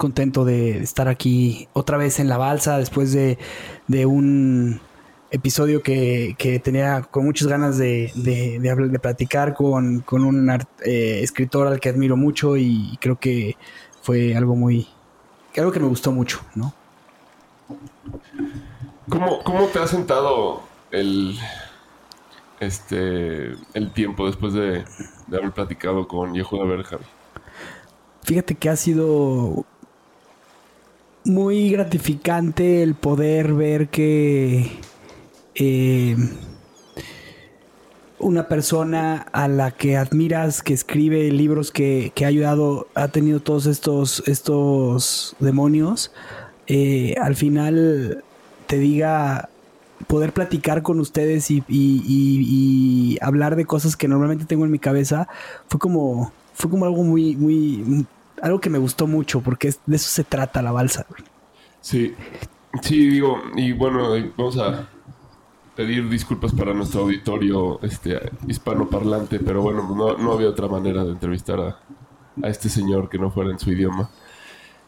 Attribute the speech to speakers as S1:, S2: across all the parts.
S1: Contento de estar aquí otra vez en la balsa después de, un episodio que, tenía con muchas ganas de, de, platicar con, un eh, escritor al que admiro mucho y creo que fue algo muy... algo que me gustó mucho, ¿no?
S2: ¿Cómo, cómo te ha sentado el, este, el tiempo después de, haber platicado con Yehuda Javi?
S1: Fíjate que ha sido muy gratificante el poder ver que eh, una persona a la que admiras, que escribe libros que, ha ayudado, ha tenido todos estos, estos demonios, eh, al final te diga poder platicar con ustedes y, y, hablar de cosas que normalmente tengo en mi cabeza, fue como fue como algo muy, muy, algo que me gustó mucho, porque de eso se trata la balsa.
S2: Sí, sí, digo, y bueno, vamos a pedir disculpas para nuestro auditorio este, hispanoparlante, pero bueno, no, no había otra manera de entrevistar a, a, este señor que no fuera en su idioma.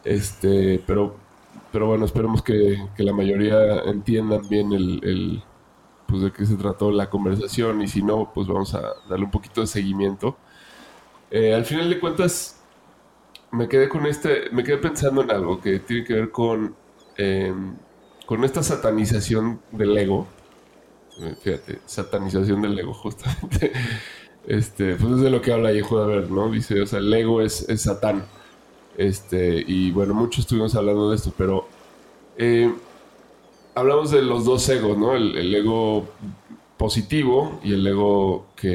S2: Este, pero, pero bueno, esperemos que, que la mayoría entiendan bien el, el, pues de qué se trató la conversación y si no, pues vamos a darle un poquito de seguimiento. Eh, al final de cuentas, me quedé con este, me quedé pensando en algo que tiene que ver con, em, con esta satanización del ego. Eh, fíjate, satanización del ego, justamente. Este, pues es de lo que habla Yehuda Ver, ¿no? Dice, o sea, el ego es, es Satán. Este, y bueno, muchos estuvimos hablando de esto, pero eh, hablamos de los dos egos, ¿no? el, ego positivo y el ego que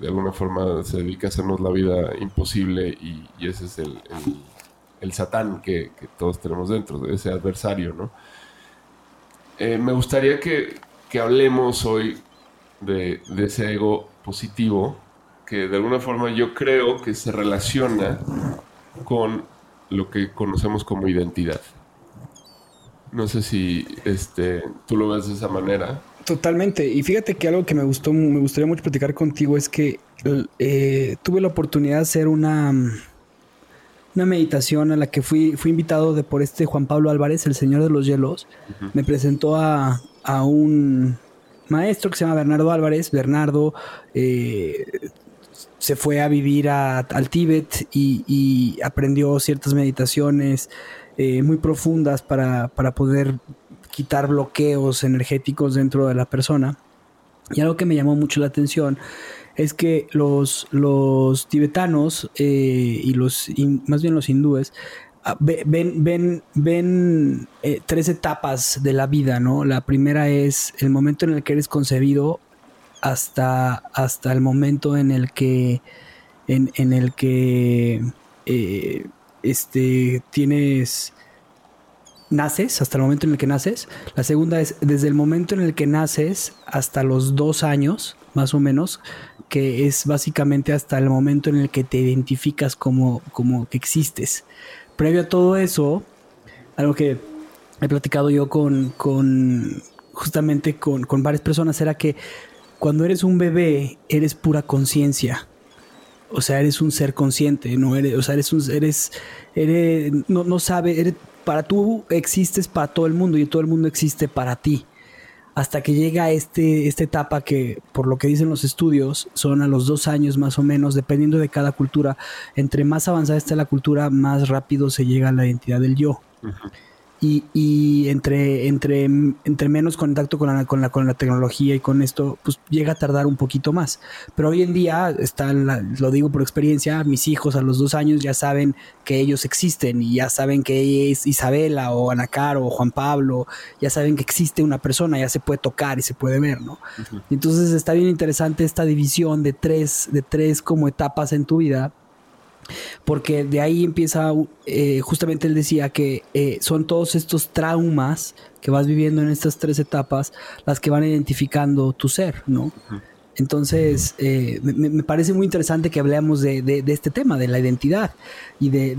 S2: de alguna forma se dedica a hacernos la vida imposible y, ese es el, el, satán que, todos tenemos dentro, ese adversario, ¿no? Eh, me gustaría que, que hablemos hoy de, de, ese ego positivo que de alguna forma yo creo que se relaciona con lo que conocemos como identidad. No sé si este, tú lo ves de esa manera.
S1: Totalmente. Y fíjate que algo que me gustó, me gustaría mucho platicar contigo es que eh, tuve la oportunidad de hacer una, una meditación a la que fui, fui invitado de por este Juan Pablo Álvarez, el Señor de los Hielos. Me presentó a, un maestro que se llama Bernardo Álvarez. Bernardo eh, se fue a vivir al Tíbet y, aprendió ciertas meditaciones eh, muy profundas para, para poder quitar bloqueos energéticos dentro de la persona. Y algo que me llamó mucho la atención es que los, los tibetanos eh, y los, más bien los hindúes, ah, ven, ven, ven eh, tres etapas de la vida, ¿no? La primera es el momento en el que eres concebido hasta, hasta el momento en el que, en, el que eh, este, tienes, naces, hasta el momento en el que naces. La segunda es desde el momento en el que naces hasta los dos años, más o menos, que es básicamente hasta el momento en el que te identificas como, como que existes. Previo a todo eso, algo que he platicado yo con, con justamente con, con varias personas era que cuando eres un bebé, eres pura conciencia. O sea, eres un ser consciente, no eres, o sea, eres un, eres, eres, no, no sabe, eres, para tú existes para todo el mundo y todo el mundo existe para ti. Hasta que llega este, esta etapa que, por lo que dicen los estudios, son a los dos años más o menos, dependiendo de cada cultura. Entre más avanzada está la cultura, más rápido se llega a la identidad del yo y, y, entre, entre, entre menos contacto con la, con, la, con la tecnología y con esto, pues llega a tardar un poquito más. Pero hoy en día, está lo digo por experiencia, mis hijos a los dos años ya saben que ellos existen y ya saben que es Isabela o Anacar o Juan Pablo, ya saben que existe una persona, ya se puede tocar y se puede ver, ¿no? Entonces está bien interesante esta división de tres, de tres como etapas en tu vida porque de ahí empieza, eh, justamente él decía que eh, son todos estos traumas que vas viviendo en estas tres etapas las que van identificando tu ser, ¿no? Entonces, eh, me, parece muy interesante que hablemos de, este tema, de la identidad y de,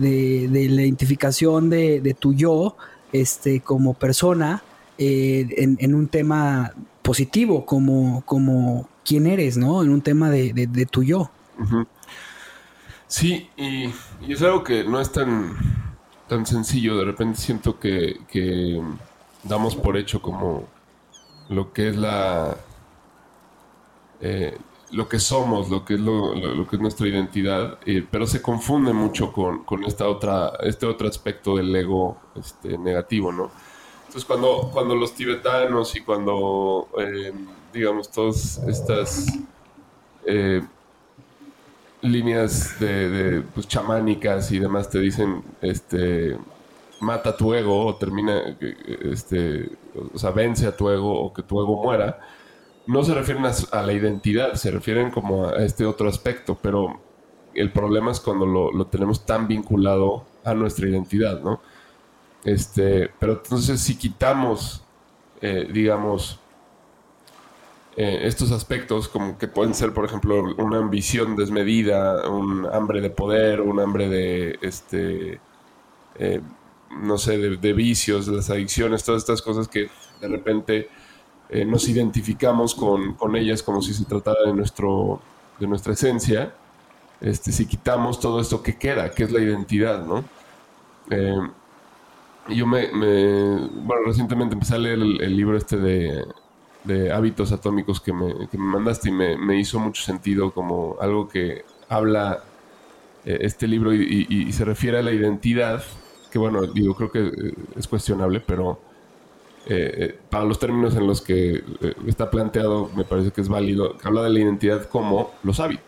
S1: la identificación de, tu yo este, como persona en, un tema positivo, como, como quién eres, ¿no? En un tema de, tu yo.
S2: Sí, y, es algo que no es tan, tan sencillo. De repente siento que, damos por hecho como lo que es la... Eh, lo que somos, lo que es, lo, que es nuestra identidad, eh, pero se confunde mucho con, esta otra, este otro aspecto del ego este, negativo, ¿no? Entonces cuando, cuando los tibetanos y cuando, eh, digamos, todas estas líneas de, pues, chamánicas y demás te dicen, este, mata tu ego o termina, este, o sea, vence a tu ego o que tu ego muera, no se refieren a, la identidad, se refieren como a este otro aspecto, pero el problema es cuando lo, tenemos tan vinculado a nuestra identidad, ¿no? Este, pero entonces si quitamos, eh, digamos, eh, estos aspectos, como que pueden ser, por ejemplo, una ambición desmedida, un hambre de poder, un hambre de, este, eh, no sé, de, vicios, de las adicciones, todas estas cosas que de repente eh, nos identificamos con, con, ellas como si se tratara de, nuestro, de nuestra esencia. Este, si quitamos todo esto que queda, que es la identidad, ¿no? yo me, bueno, recientemente empecé a leer el libro este de de hábitos atómicos que me, mandaste y me, hizo mucho sentido como algo que habla eh, este libro y, se refiere a la identidad, que bueno, digo, creo que eh, es cuestionable, pero eh, para los términos en los que está planteado me parece que es válido, habla de la identidad como los hábitos.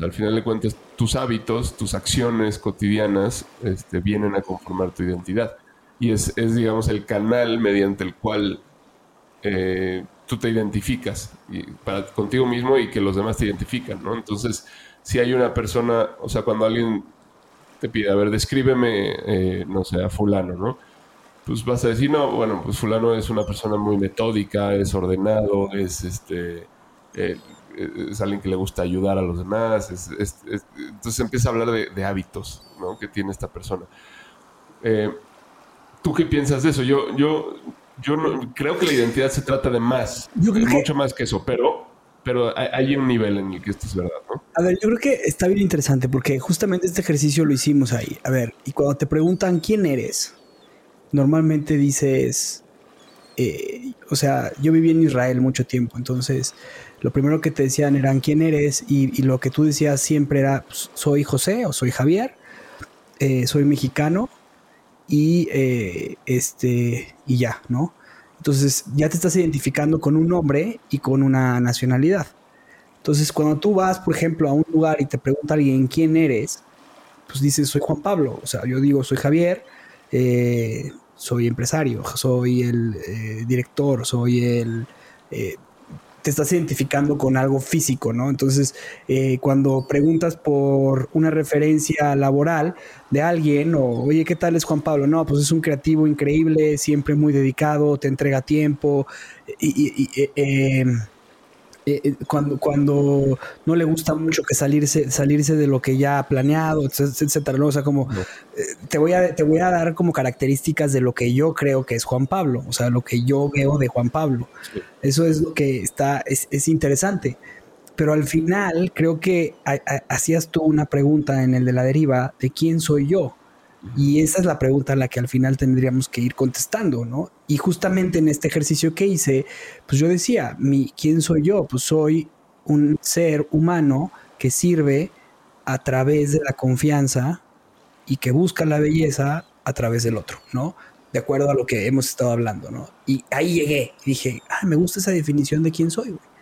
S2: al final de cuentas, tus hábitos, tus acciones cotidianas este, vienen a conformar tu identidad. Y es, es, digamos, el canal mediante el cual eh, tú te identificas para contigo mismo y que los demás te identifican, ¿no? Entonces, si hay una persona, o sea, cuando alguien te pide, a ver, descríbeme, eh, no sé, a fulano, ¿no? Pues vas a decir, no, bueno, pues fulano es una persona muy metódica, es ordenado, es este, eh, es alguien que le gusta ayudar a los demás, entonces empieza a hablar de, hábitos, ¿no? Que tiene esta persona. ¿Tú qué piensas de eso? Yo, yo yo no, creo que la identidad se trata de más, yo mucho más que eso, pero, pero hay, un nivel en el que esto es verdad, ¿no?
S1: A ver, yo creo que está bien interesante porque justamente este ejercicio lo hicimos ahí. A ver, y cuando te preguntan quién eres, normalmente dices, eh, o sea, yo viví en Israel mucho tiempo, entonces lo primero que te decían eran quién eres y, lo que tú decías siempre era, pues, soy José o soy Javier, eh, soy mexicano y eh, este y ya, ¿no? Entonces ya te estás identificando con un nombre y con una nacionalidad. Entonces cuando tú vas, por ejemplo, a un lugar y te pregunta alguien quién eres, pues dices soy Juan Pablo, o sea, yo digo soy Javier, eh, soy empresario, soy el eh, director, soy el te estás identificando con algo físico, ¿no? Entonces, eh, cuando preguntas por una referencia laboral de alguien, o oye, ¿qué tal es Juan Pablo? No, pues es un creativo increíble, siempre muy dedicado, te entrega tiempo, y, eh, eh, eh, cuando, cuando no le gusta mucho que salirse, salirse de lo que ya ha planeado, etcétera, O sea, como eh, te, voy a, te voy a dar como características de lo que yo creo que es Juan Pablo, o sea, lo que yo veo de Juan Pablo. Eso es lo que está, es, interesante. Pero al final creo que hacías tú una pregunta en el de la deriva de quién soy yo. Y esa es la pregunta a la que al final tendríamos que ir contestando, ¿no? Y justamente en este ejercicio que hice, pues yo decía, mi, ¿quién soy yo? Pues soy un ser humano que sirve a través de la confianza y que busca la belleza a través del otro, ¿no? De acuerdo a lo que hemos estado hablando, ¿no? Y ahí llegué y dije, ah, me gusta esa definición de quién soy, güey.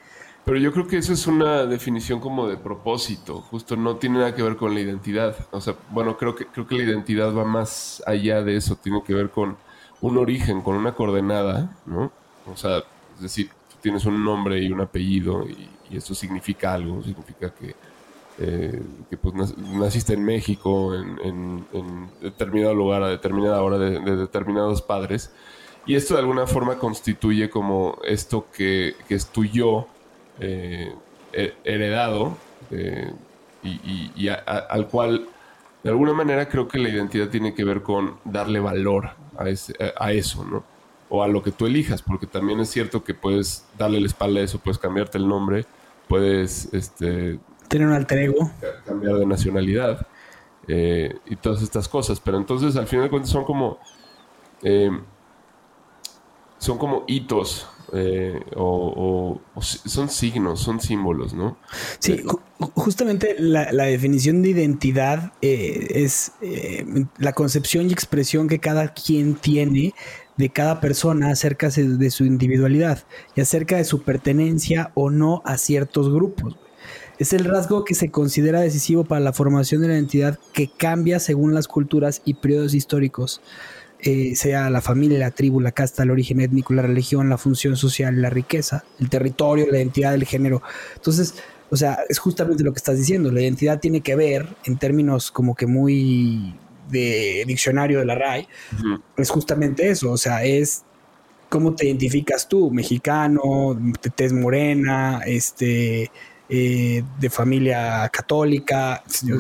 S2: Pero yo creo que eso es una definición como de propósito, justo no tiene nada que ver con la identidad. O sea, bueno, creo que, creo que la identidad va más allá de eso, tiene que ver con un origen, con una coordenada, ¿no? O sea, es decir, tú tienes un nombre y un apellido y, eso significa algo, significa que, eh, pues naciste en México, en, determinado lugar, a determinada hora, de, determinados padres. Y esto de alguna forma constituye como esto que, que es tu yo eh, heredado eh, y, al cual de alguna manera creo que la identidad tiene que ver con darle valor a, eso, ¿no? O a lo que tú elijas, porque también es cierto que puedes darle la espalda a eso, puedes cambiarte el nombre, puedes este,
S1: tener un alter ego,
S2: cambiar de nacionalidad eh, y todas estas cosas. Pero entonces al final de cuentas son como son como hitos eh, o, son signos, son símbolos, ¿no?
S1: Sí, justamente la, definición de identidad eh, es eh, la concepción y expresión que cada quien tiene de cada persona acerca de su individualidad y acerca de su pertenencia o no a ciertos grupos. Es el rasgo que se considera decisivo para la formación de la identidad que cambia según las culturas y periodos históricos. Eh, sea la familia, la tribu, la casta, el origen étnico, la religión, la función social, la riqueza, el territorio, la identidad del género. Entonces, o sea, es justamente lo que estás diciendo. La identidad tiene que ver, en términos como que muy de diccionario de la RAI, es justamente eso. O sea, es cómo te identificas tú, mexicano, tez morena, este, eh, de familia católica. Sí,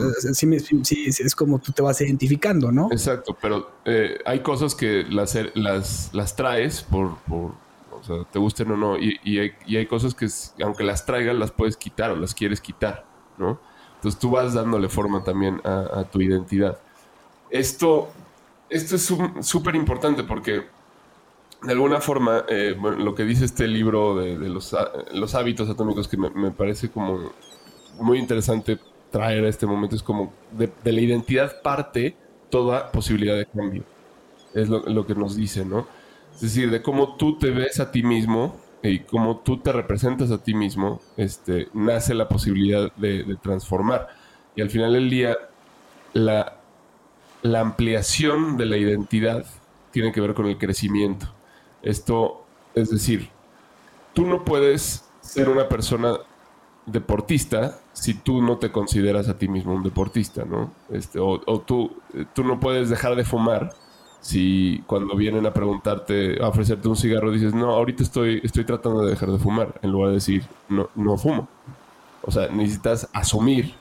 S1: es como tú te vas identificando, ¿no?
S2: Exacto, pero eh, hay cosas que las, las, las traes por, por, o sea, te gusten o no, y, y, hay, y, hay, cosas que aunque las traigas las puedes quitar o las quieres quitar, ¿no? Entonces tú vas dándole forma también a, a tu identidad. Esto, esto es súper importante porque de alguna forma, eh, lo que dice este libro de, los, los, hábitos atómicos, que me, parece como muy interesante traer a este momento, es como de, la identidad parte toda posibilidad de cambio. Es lo, que nos dice, ¿no? Es decir, de cómo tú te ves a ti mismo y cómo tú te representas a ti mismo, este, nace la posibilidad de, transformar. Y al final del día, la, la ampliación de la identidad tiene que ver con el crecimiento. Esto, es decir, tú no puedes ser una persona deportista si tú no te consideras a ti mismo un deportista, ¿no? Este, o, tú, tú no puedes dejar de fumar si cuando vienen a preguntarte, a ofrecerte un cigarro, dices, no, ahorita estoy, estoy tratando de dejar de fumar, en lugar de decir, no, no fumo. O sea, necesitas asumir,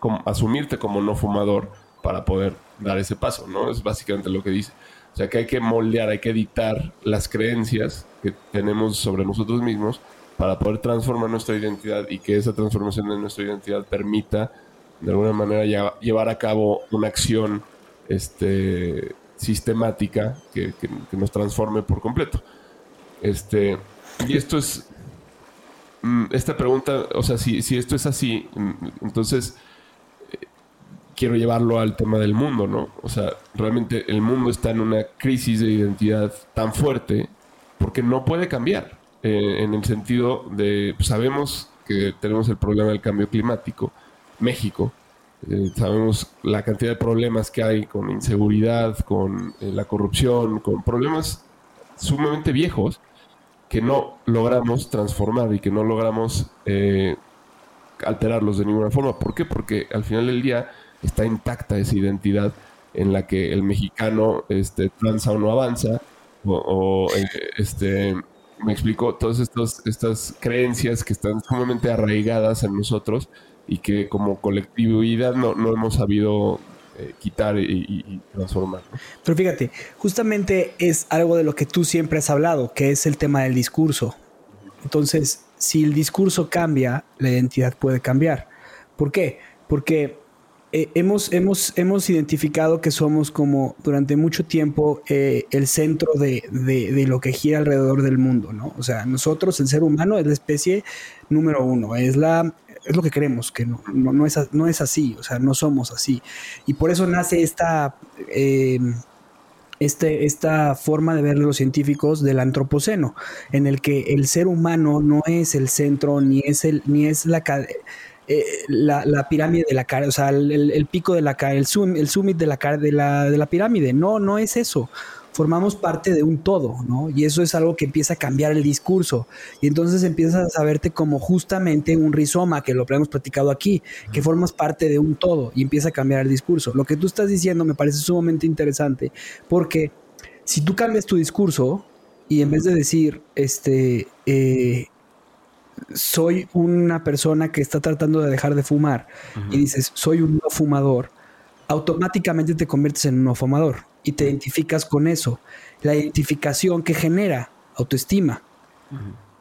S2: como, asumirte como no fumador para poder dar ese paso, ¿no? Es básicamente lo que dice. O sea que hay que moldear, hay que editar las creencias que tenemos sobre nosotros mismos para poder transformar nuestra identidad y que esa transformación de nuestra identidad permita de alguna manera llevar a cabo una acción este, sistemática que, nos transforme por completo. Este, y esto es, mm, esta pregunta, o sea, si, si esto es así, mm, entonces quiero llevarlo al tema del mundo, ¿no? O sea, realmente el mundo está en una crisis de identidad tan fuerte porque no puede cambiar. Eh, en el sentido de, pues, sabemos que tenemos el problema del cambio climático. México, eh, sabemos la cantidad de problemas que hay con inseguridad, con eh, la corrupción, con problemas sumamente viejos que no logramos transformar y que no logramos alterarlos de ninguna forma. ¿Por qué? Porque al final del día está intacta esa identidad en la que el mexicano este, transa o no avanza, o, eh, este, me explico, todas estas, creencias que están sumamente arraigadas en nosotros y que como colectividad no, no hemos sabido eh, quitar y, transformar.
S1: Pero fíjate, justamente es algo de lo que tú siempre has hablado, que es el tema del discurso. Entonces, si el discurso cambia, la identidad puede cambiar. ¿Por qué? Porque eh, hemos, hemos, hemos identificado que somos como durante mucho tiempo eh, el centro de, de, lo que gira alrededor del mundo, ¿no? O sea, nosotros, el ser humano, es la especie número uno, es, la, es lo que queremos, que no, no, es, no es así, o sea, no somos así. Y por eso nace esta... Eh, este, esta forma de ver los científicos del antropoceno, en el que el ser humano no es el centro, ni es el, ni es la, eh, la, la, pirámide de la cara, o sea, el, pico de la cara, el, zoom, el summit de la cara de la, de la pirámide. No, no es eso. Formamos parte de un todo, ¿no? Y eso es algo que empieza a cambiar el discurso. Y entonces empiezas a saberte como justamente un rizoma, que lo hemos platicado aquí, que formas parte de un todo y empieza a cambiar el discurso. Lo que tú estás diciendo me parece sumamente interesante porque si tú cambias tu discurso y en vez de decir, este, eh, soy una persona que está tratando de dejar de fumar y dices, soy un no fumador, automáticamente te conviertes en un no fumador y te identificas con eso. La identificación que genera autoestima.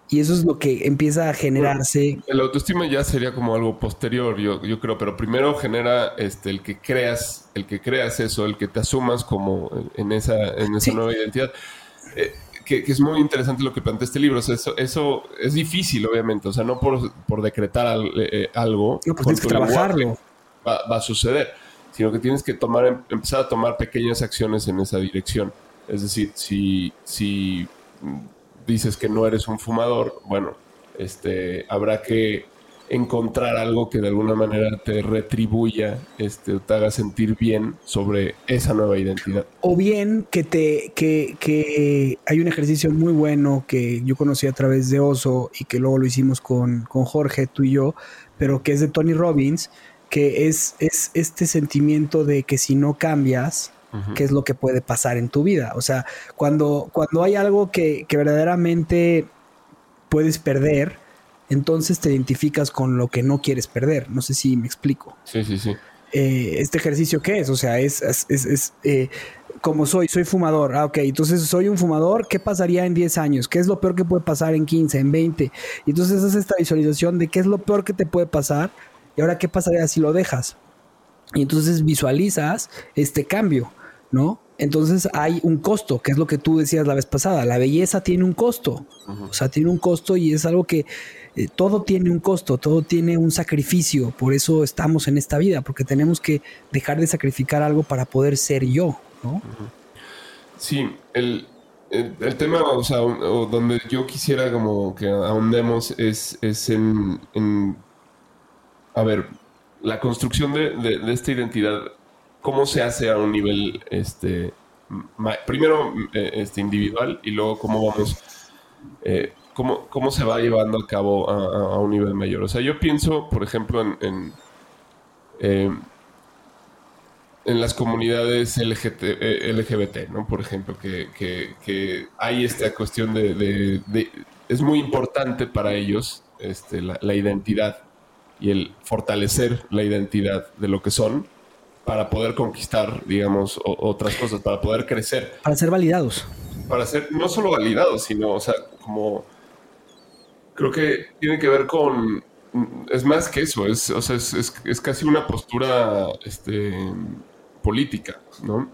S1: Y eso es lo que empieza a generarse.
S2: el autoestima ya sería como algo posterior, yo, yo, creo, pero primero genera este el que creas, el que creas eso, el que te asumas como en esa, en esa nueva identidad. Eh, que, es muy interesante lo que plantea este libro. eso, eso es difícil, obviamente. O sea, no por, decretar eh, algo.
S1: No, pues tienes que trabajarlo.
S2: Va, a suceder. Sino que tienes que tomar, em, empezar a tomar pequeñas acciones en esa dirección. Es decir, si, si dices que no eres un fumador, bueno, este, habrá que encontrar algo que de alguna manera te retribuya, este, te haga sentir bien sobre esa nueva identidad.
S1: O bien que te, que, que hay un ejercicio muy bueno que yo conocí a través de Oso y que luego lo hicimos con, con Jorge, tú y yo, pero que es de Tony Robbins, que es, es este sentimiento de que si no cambias, qué es lo que puede pasar en tu vida. O sea, cuando, cuando hay algo que, que verdaderamente puedes perder, entonces te identificas con lo que no quieres perder. No sé si me explico.
S2: Sí, sí, sí.
S1: Eh, ¿Este ejercicio qué es? O sea, es, es, eh, como soy, soy fumador. Ah, ok, entonces soy un fumador. ¿Qué pasaría en 10 años? ¿Qué es lo peor que puede pasar en 15, en 20? Y entonces es esta visualización de qué es lo peor que te puede pasar y ahora qué pasaría si lo dejas. Y entonces visualizas este cambio, ¿no? Entonces hay un costo, que es lo que tú decías la vez pasada. La belleza tiene un costo. O sea, tiene un costo y es algo que eh, todo tiene un costo, todo tiene un sacrificio, por eso estamos en esta vida, porque tenemos que dejar de sacrificar algo para poder ser yo, ¿no?
S2: Sí, el, el, tema, o sea, donde yo quisiera como que ahondemos es, es en, a ver, la construcción de, de, esta identidad, ¿cómo se hace a un nivel, este, primero eh, este, individual y luego cómo vamos... Eh, cómo, cómo se va llevando a cabo a, un nivel mayor. O sea, yo pienso, por ejemplo, en, en, eh, las comunidades LGBT, eh, ¿no? Por ejemplo, que, que, hay esta cuestión de, Es muy importante para ellos este, la, identidad y el fortalecer la identidad de lo que son para poder conquistar, digamos, otras cosas, para poder crecer.
S1: Para ser validados.
S2: Para ser no solo validados, sino, o sea, como creo que tiene que ver con. Es más que eso, es, o sea, es, es, casi una postura este, política, ¿no?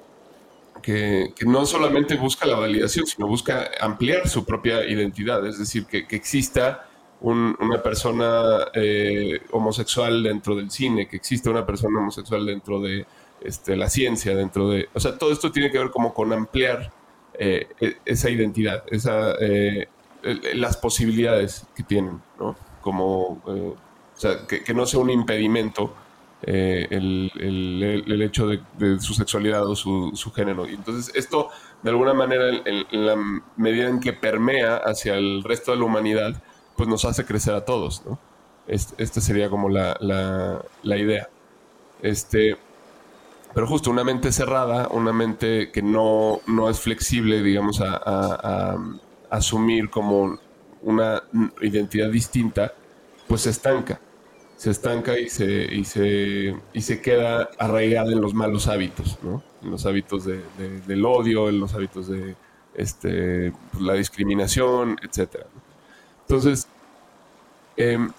S2: Que, que, no solamente busca la validación, sino busca ampliar su propia identidad, es decir, que, que exista una persona eh, homosexual dentro del cine, que exista una persona homosexual dentro de este, la ciencia, dentro de... O sea, todo esto tiene que ver como con ampliar eh, e, esa identidad, esa, eh, las posibilidades que tienen, ¿no? Como, eh, o sea, que, no sea un impedimento eh, el, hecho de, su sexualidad o su, género. Y entonces esto, de alguna manera, en, la medida en que permea hacia el resto de la humanidad, pues nos hace crecer a todos, ¿no? Esta sería como la, la, idea. Este, pero justo una mente cerrada, una mente que no, no es flexible, digamos, a, asumir como una identidad distinta, pues se estanca. Se estanca y se, y se, y se queda arraigada en los malos hábitos, ¿no? En los hábitos de, del odio, en los hábitos de este, pues, la discriminación, etc. Entonces, em,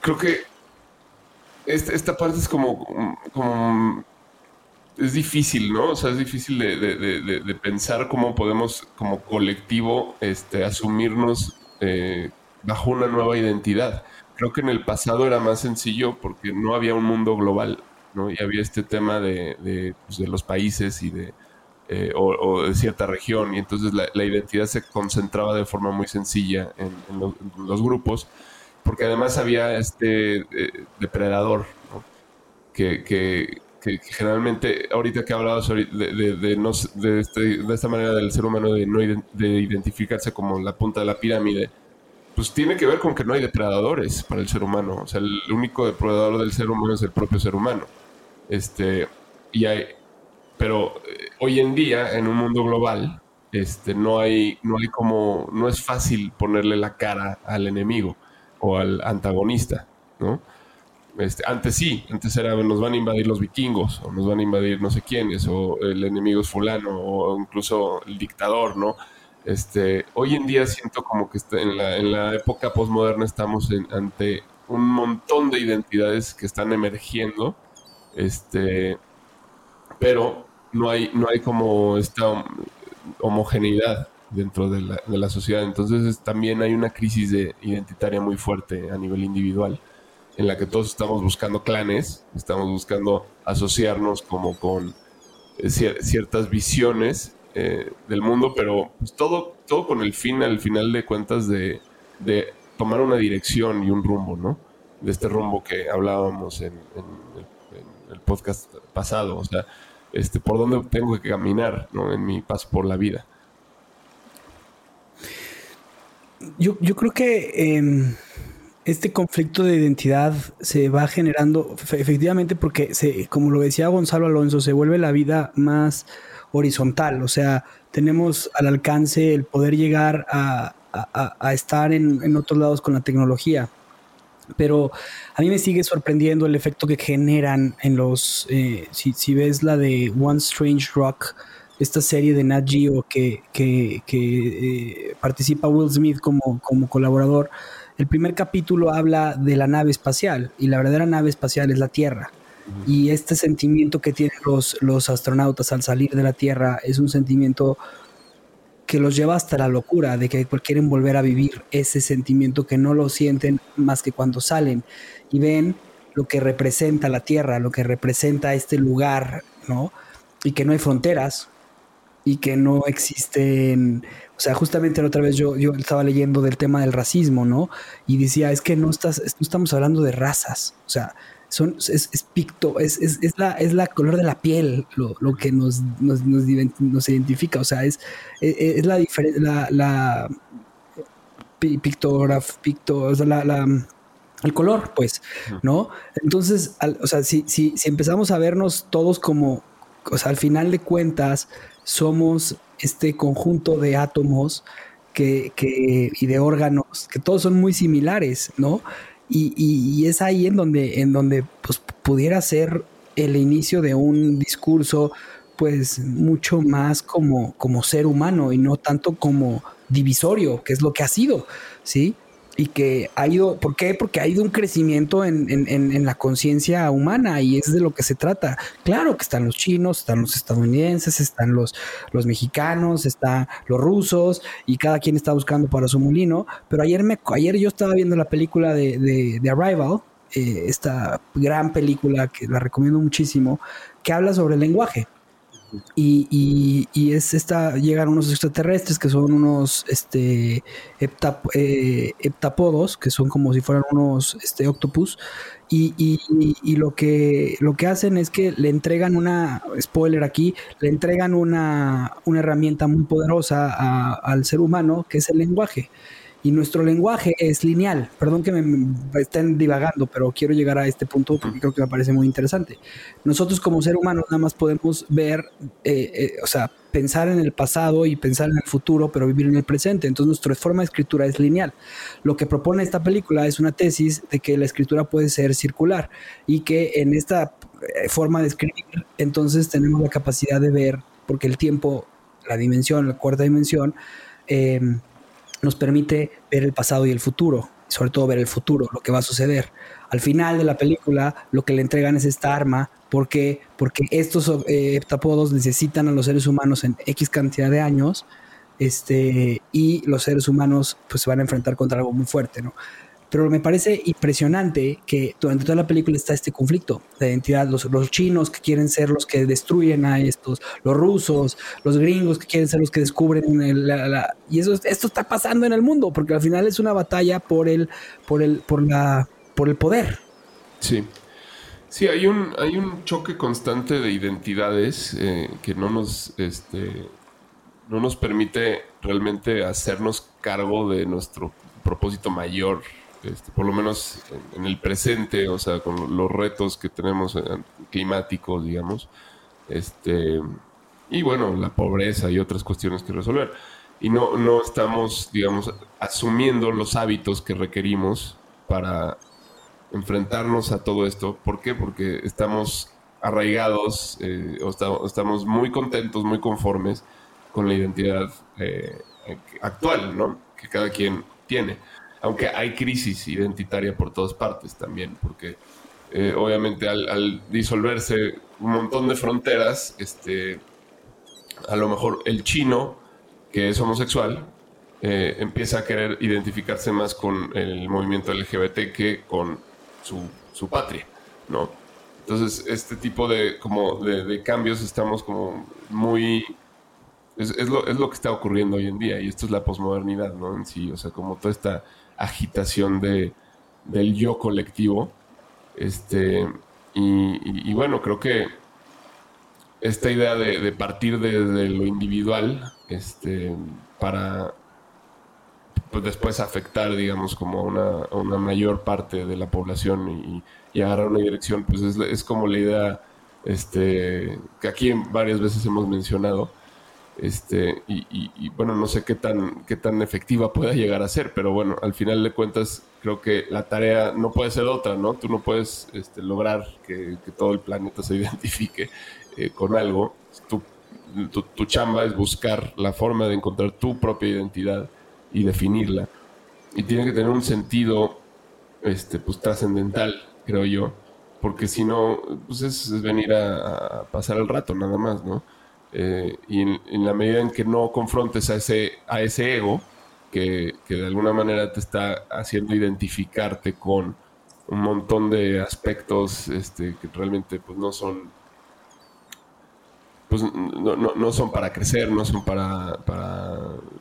S2: creo que esta, parte es como, como, es difícil, ¿no? O sea, es difícil de, pensar cómo podemos como colectivo este, asumirnos eh, bajo una nueva identidad. Creo que en el pasado era más sencillo porque no había un mundo global, ¿no? Y había este tema de, pues, los países y de, eh, o, de cierta región, y entonces la, identidad se concentraba de forma muy sencilla en, los, grupos, porque además había este eh, depredador, que, generalmente, ahorita que hablabas de, de, este, de, esta manera del ser humano de no de identificarse como la punta de la pirámide, pues tiene que ver con que no hay depredadores para el ser humano. O sea, el único depredador del ser humano es el propio ser humano. Este, y hay, pero eh, hoy en día, en un mundo global, este, no hay, no hay como, no es fácil ponerle la cara al enemigo o al antagonista, ¿no? Este, antes sí, antes era nos van a invadir los vikingos, o nos van a invadir no sé quiénes, o el enemigo es fulano, o incluso el dictador, ¿no? Este, hoy en día siento como que en, la, en la época postmoderna estamos ante un montón de identidades que están emergiendo, este, pero no hay, no hay como esta homogeneidad dentro de la, sociedad. Entonces también hay una crisis de identitaria muy fuerte a nivel individual, en la que todos estamos buscando clanes, estamos buscando asociarnos como con eh, ciertas visiones eh, del mundo, pero pues, todo, todo con el fin, al final de cuentas, de, tomar una dirección y un rumbo, ¿no? De este rumbo que hablábamos en, el, podcast pasado, o sea, este, por dónde tengo que caminar, ¿no? En mi paso por la vida.
S1: Yo, yo creo que em, este conflicto de identidad se va generando efectivamente porque, se, como lo decía Gonzalo Alonso, se vuelve la vida más horizontal, o sea, tenemos al alcance el poder llegar a, estar en, otros lados con la tecnología. Pero a mí me sigue sorprendiendo el efecto que generan en los, eh, si, ves la de One Strange Rock, esta serie de Nat Geo que, que, eh, participa Will Smith como, como colaborador, el primer capítulo habla de la nave espacial y la verdadera nave espacial es la Tierra. Y este sentimiento que tienen los, los astronautas al salir de la Tierra es un sentimiento que los lleva hasta la locura, de que quieren volver a vivir ese sentimiento que no lo sienten más que cuando salen y ven lo que representa la Tierra, lo que representa este lugar, ¿no? Y que no hay fronteras y que no existen, o sea, justamente la otra vez yo, yo estaba leyendo del tema del racismo, ¿no? Y decía, es que no, estás, no estamos hablando de razas, o sea, son, es, es picto, es, es, es, la, es la color de la piel lo, lo que nos, nos, nos, nos, identifica, o sea, es, e, e, es, la diferencia, la, la pictograf, picto, o sea, la, la, el color, pues, ¿no? Entonces, o sea, si, si, si empezamos a vernos todos como, o sea, al final de cuentas, somos este conjunto de átomos que, que, y de órganos que todos son muy similares, ¿no? Y, es ahí en donde, en donde pues, pudiera ser el inicio de un discurso pues mucho más como, como ser humano y no tanto como divisorio, que es lo que ha sido, ¿sí? Y que ha ido, ¿por qué? Porque ha ido un crecimiento en, la conciencia humana y es de lo que se trata. Claro que están los chinos, están los estadounidenses, están los, los mexicanos, están los rusos y cada quien está buscando para su molino, pero ayer, me, ayer yo estaba viendo la película de, de, Arrival, eh, esta gran película que la recomiendo muchísimo, que habla sobre el lenguaje. Y, y, es esta, llegan unos extraterrestres que son unos este, eh, heptapodos, que son como si fueran unos este, octopus, y, y, lo, que, lo que hacen es que le entregan una, spoiler aquí, le entregan una, una herramienta muy poderosa al ser humano, que es el lenguaje y nuestro lenguaje es lineal. Perdón que me, estén divagando, pero quiero llegar a este punto porque creo que me parece muy interesante. Nosotros como ser humanos nada más podemos ver, eh, eh, o sea, pensar en el pasado y pensar en el futuro, pero vivir en el presente. Entonces nuestra forma de escritura es lineal. Lo que propone esta película es una tesis de que la escritura puede ser circular y que en esta eh, forma de escribir, entonces tenemos la capacidad de ver, porque el tiempo, la dimensión, la cuarta dimensión, eh, nos permite ver el pasado y el futuro, sobre todo ver el futuro, lo que va a suceder. Al final de la película, lo que le entregan es esta arma. ¿Por qué? Porque estos eh, heptapodos necesitan a los seres humanos en X cantidad de años este, y los seres humanos pues, se van a enfrentar contra algo muy fuerte, ¿no? Pero me parece impresionante que durante toda la película está este conflicto de identidad. Los, los chinos que quieren ser los que destruyen a estos, los rusos, los gringos que quieren ser los que descubren la, y eso esto está pasando en el mundo porque al final es una batalla por el por el por la por el poder.
S2: Sí. Sí, hay un, hay un choque constante de identidades eh, que no nos, este, no nos permite realmente hacernos cargo de nuestro propósito mayor este, por lo menos en, el presente, o sea, con los retos que tenemos eh, climáticos, digamos, este, y bueno, la pobreza y otras cuestiones que resolver. Y no, no estamos, digamos, asumiendo los hábitos que requerimos para enfrentarnos a todo esto. ¿Por qué? Porque estamos arraigados, eh, o estamos muy contentos, muy conformes con la identidad eh, actual, ¿no? Que cada quien tiene aunque hay crisis identitaria por todas partes también, porque eh, obviamente al, disolverse un montón de fronteras, este, a lo mejor el chino, que es homosexual, eh, empieza a querer identificarse más con el movimiento LGBT que con su, patria, ¿no? Entonces, este tipo de, como de, cambios estamos como muy... Es, es, lo, es, lo, que está ocurriendo hoy en día y esto es la posmodernidad, ¿no? En sí, o sea, como toda esta agitación de, del yo colectivo. Este, y, bueno, creo que esta idea de, partir de, lo individual este, para pues después afectar, digamos, como a una, mayor parte de la población y, agarrar una dirección, pues es, es, como la idea este, que aquí varias veces hemos mencionado este, y, bueno, no sé qué tan, qué tan efectiva pueda llegar a ser, pero bueno, al final de cuentas creo que la tarea no puede ser otra, ¿no? Tú no puedes este, lograr que, todo el planeta se identifique eh, con algo. Tu, tu, chamba es buscar la forma de encontrar tu propia identidad y definirla. Y tiene que tener un sentido este, pues, trascendental, creo yo, porque si no, pues es, venir a, a pasar el rato nada más, ¿no? Eh, y en, la medida en que no confrontes a ese, a ese ego, que, de alguna manera te está haciendo identificarte con un montón de aspectos este, que realmente pues, no son pues no, son para crecer, no son para,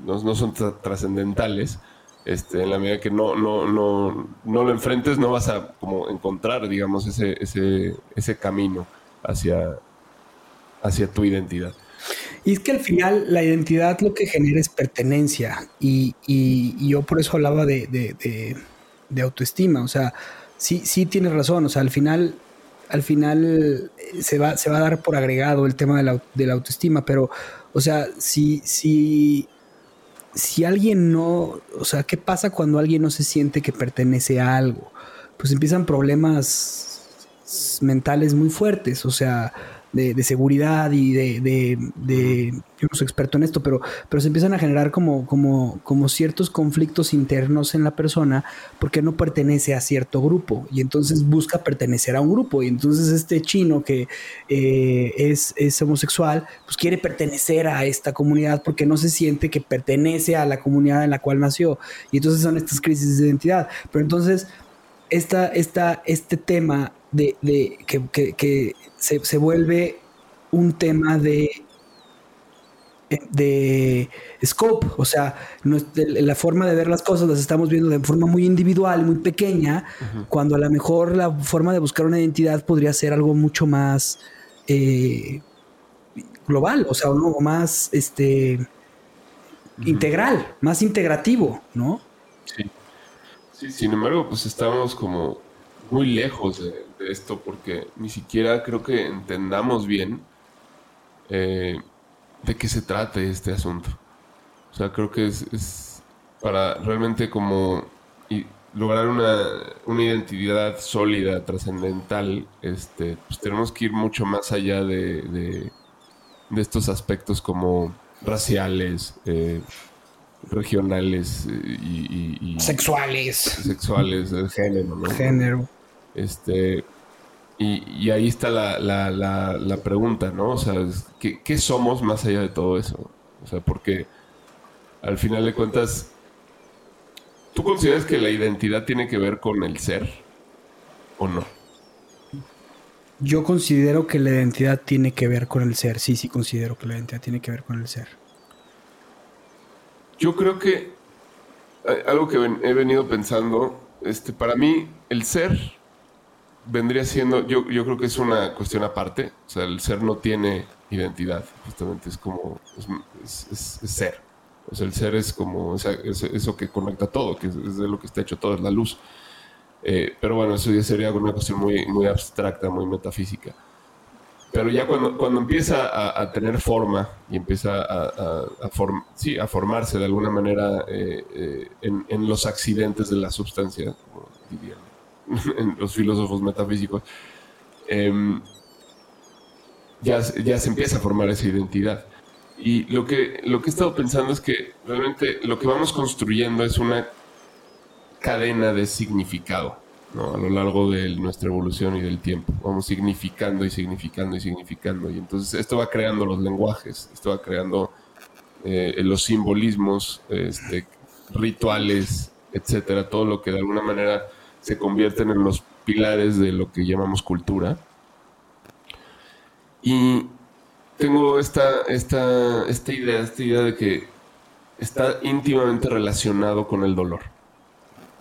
S2: no, son trascendentales. Este, en la medida que no, no, no, no lo enfrentes, no vas a como encontrar, digamos, ese, ese, ese camino hacia, hacia tu identidad.
S1: Y es que al final la identidad lo que genera es pertenencia. Y, yo por eso hablaba de, autoestima, o sea, sí, sí tienes razón, o sea, al final, al final eh, se va, se va a dar por agregado el tema de la, autoestima, pero, o sea, si, si, si alguien no, o sea, ¿qué pasa cuando alguien no se siente que pertenece a algo? Pues empiezan problemas mentales muy fuertes, o sea, de, seguridad y de, de, yo no soy experto en esto, pero, pero se empiezan a generar como, como, como ciertos conflictos internos en la persona porque no pertenece a cierto grupo y entonces busca pertenecer a un grupo y entonces este chino que eh, es, es homosexual, pues quiere pertenecer a esta comunidad porque no se siente que pertenece a la comunidad en la cual nació y entonces son estas crisis de identidad, pero entonces esta, esta, este tema de, que, se, vuelve un tema de de scope, o sea, la forma de ver las cosas las estamos viendo de forma muy individual, muy pequeña, cuando a lo mejor la forma de buscar una identidad podría ser algo mucho más eh, global, o sea, algo más este, integral, más integrativo, ¿no?
S2: Sí. sí. Sin embargo, pues estamos como muy lejos de, esto porque ni siquiera creo que entendamos bien eh, de qué se trata este asunto. O sea, creo que es, para realmente como lograr una, una, identidad sólida, trascendental, este, pues tenemos que ir mucho más allá de, de, estos aspectos como raciales, eh, regionales eh, y,
S1: sexuales.
S2: Sexuales, de género, ¿no?
S1: Género.
S2: Este, y, ahí está la, la, la, pregunta, ¿no? O sea, ¿qué, somos más allá de todo eso? O sea, porque al final de cuentas, ¿tú consideras que la identidad tiene que ver con el ser o no?
S1: Yo considero que la identidad tiene que ver con el ser. Sí, sí, considero que la identidad tiene que ver con el ser.
S2: Yo creo que algo que he venido pensando, este, para mí, el ser vendría siendo, yo, yo creo que es una cuestión aparte, o sea, el ser no tiene identidad, justamente es como, es, ser. O sea, el ser es como eso que conecta todo, que es, de lo que está hecho todo, es la luz. Eh, pero bueno, eso ya sería una cuestión muy, muy abstracta, muy metafísica. Pero ya cuando, cuando empieza a, tener forma y empieza a, a, sí, a formarse de alguna manera eh, eh, en, en, los accidentes de la sustancia, como dirían los filósofos metafísicos, em, ya, ya se empieza a formar esa identidad. Y lo que, lo que he estado pensando es que realmente lo que vamos construyendo es una cadena de significado ¿no? a lo largo de nuestra evolución y del tiempo. Vamos significando y significando y significando. Y entonces esto va creando los lenguajes, esto va creando eh, los simbolismos, este, rituales, etcétera, todo lo que de alguna manera se convierten en los pilares de lo que llamamos cultura. Y tengo esta, esta, esta idea, esta idea de que está íntimamente relacionado con el dolor.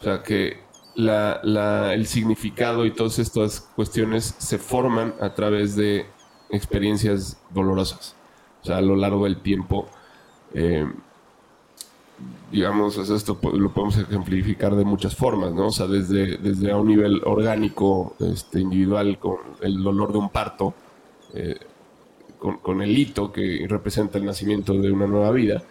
S2: O sea, que el significado y todas estas cuestiones se forman a través de experiencias dolorosas. O sea, a lo largo del tiempo. Eh, digamos, esto lo podemos ejemplificar de muchas formas, ¿no? O sea, desde, desde a un nivel orgánico, este, individual, con el dolor de un parto, eh, con, el hito que representa el nacimiento de una nueva vida,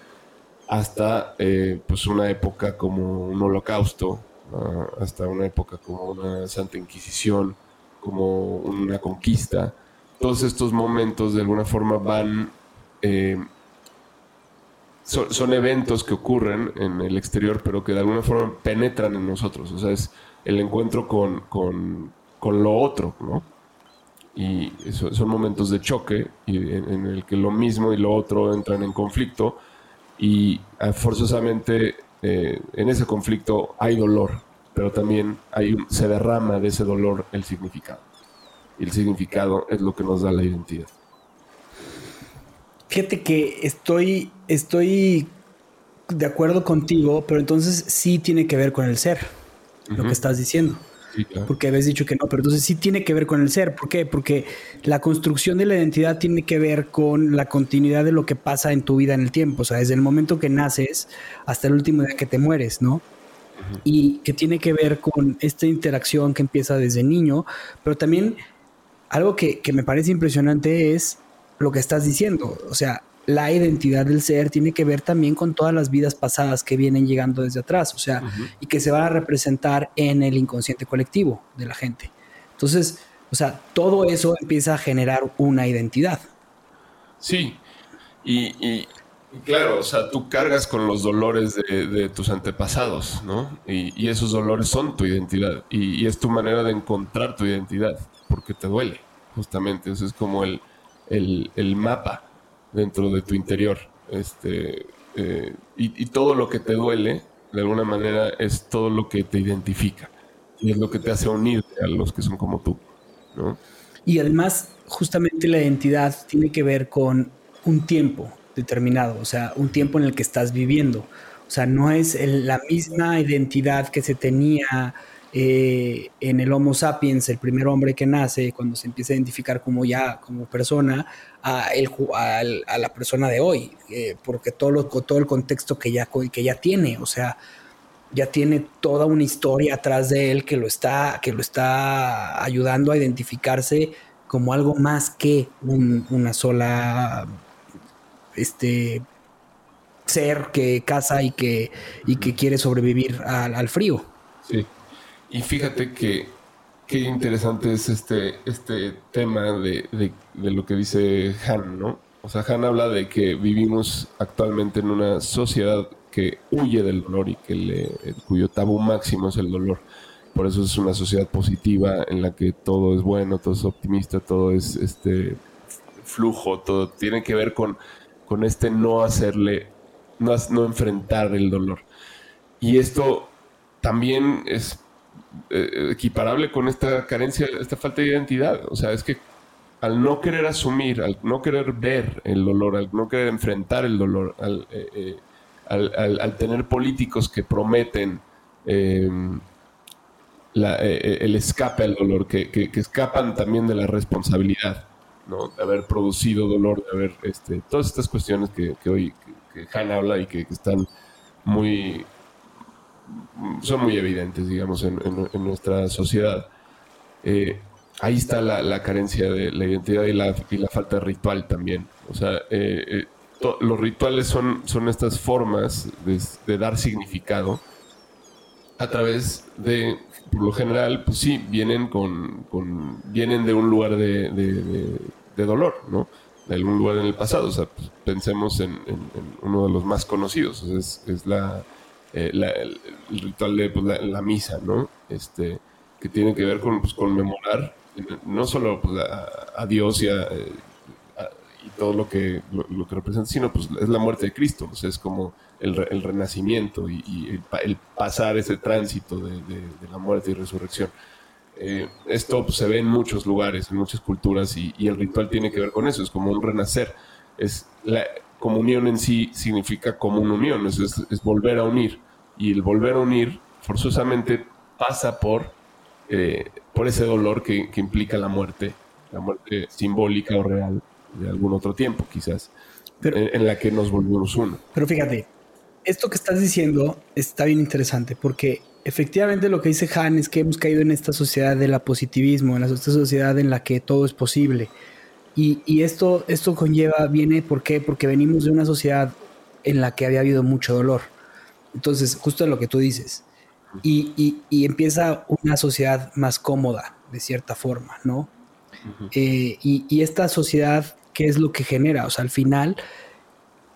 S2: hasta eh, pues una época como un holocausto, ah, hasta una época como una Santa Inquisición, como una conquista. Todos estos momentos de alguna forma van... Eh, son, eventos que ocurren en el exterior, pero que de alguna forma penetran en nosotros. O sea, es el encuentro con, con, lo otro, ¿no? Y son momentos de choque en, el que lo mismo y lo otro entran en conflicto y ah, forzosamente eh, en ese conflicto hay dolor, pero también hay se derrama de ese dolor el significado. Y el significado es lo que nos da la identidad.
S1: Fíjate que estoy, estoy de acuerdo contigo, pero entonces sí tiene que ver con el ser, lo que estás diciendo. Porque habías dicho que no, pero entonces sí tiene que ver con el ser. ¿Por qué? Porque la construcción de la identidad tiene que ver con la continuidad de lo que pasa en tu vida en el tiempo. O sea, desde el momento que naces hasta el último día que te mueres, ¿no? Y que tiene que ver con esta interacción que empieza desde niño, pero también algo que, que me parece impresionante es lo que estás diciendo. O sea, la identidad del ser tiene que ver también con todas las vidas pasadas que vienen llegando desde atrás, o sea, y que se van a representar en el inconsciente colectivo de la gente. Entonces, o sea, todo eso empieza a generar una identidad.
S2: Sí, y, claro, o sea, tú cargas con los dolores de, tus antepasados, ¿no? Y, esos dolores son tu identidad, y, es tu manera de encontrar tu identidad, porque te duele, justamente, eso es como el el, mapa dentro de tu interior. Este, eh, y, todo lo que te duele, de alguna manera, es todo lo que te identifica. Y es lo que te hace unir a los que son como tú.
S1: Y además, justamente la identidad tiene que ver con un tiempo determinado, o sea, un tiempo en el que estás viviendo. O sea, no es la misma identidad que se tenía eh, en el Homo sapiens, el primer hombre que nace, cuando se empieza a identificar como ya como persona, a, el, a, la persona de hoy, eh, porque todo, lo, todo el contexto que ya, que ya tiene, o sea, ya tiene toda una historia atrás de él que lo está, que lo está ayudando a identificarse como algo más que una sola este ser que caza y que, y que quiere sobrevivir al, frío.
S2: Sí. Y fíjate que qué interesante es este, este tema de, de, lo que dice Han, ¿no? O sea, Han habla de que vivimos actualmente en una sociedad que huye del dolor y que le, cuyo tabú máximo es el dolor. Por eso es una sociedad positiva en la que todo es bueno, todo es optimista, todo es este flujo, todo tiene que ver con, con este no hacerle, no, no enfrentar el dolor. Y esto también es eh, equiparable con esta carencia, esta falta de identidad. O sea, es que al no querer asumir, al no querer ver el dolor, al no querer enfrentar el dolor, al, eh, eh, tener políticos que prometen em, el escape al dolor, que, escapan también de la responsabilidad, de haber producido dolor, de haber este, todas estas cuestiones que, hoy que, Han habla y que están muy son muy evidentes, digamos, en, nuestra sociedad. Eh, ahí está la, carencia de la identidad y la, y la, falta de ritual también. O sea, eh, eh, los rituales son, son estas formas de, dar significado a través de, por lo general, pues sí, vienen, con, vienen de un lugar de, dolor, ¿no? De algún lugar en el pasado. O sea, pues, pensemos en, uno de los más conocidos, es la eh, el, ritual de pues, la, misa, ¿no? Este, que tiene que ver con pues, conmemorar no solo pues, a, Dios eh, y, todo lo que, lo, que representa, sino pues es la muerte de Cristo, o sea, es como el, renacimiento y, el, pasar ese tránsito de, la muerte y resurrección. Eh, esto se ve en muchos lugares, en muchas culturas, y, el ritual tiene que ver con eso, es como un renacer. Es la, comunión en sí significa común unión, es, es, volver a unir. Y el volver a unir forzosamente pasa por, eh, por ese dolor que, implica la muerte, la muerte simbólica o real de algún otro tiempo, quizás, en, la que nos volvemos uno.
S1: Pero fíjate, esto que estás diciendo está bien interesante porque efectivamente lo que dice Han es que hemos caído en esta sociedad del positivismo, en esta sociedad en la que todo es posible y, esto, esto conlleva, viene, ¿por qué? Porque venimos de una sociedad en la que había habido mucho dolor. Entonces, justo lo que tú dices. Y, empieza una sociedad más cómoda, de cierta forma, ¿no? Eh, y, esta sociedad, ¿qué es lo que genera? O sea, al final,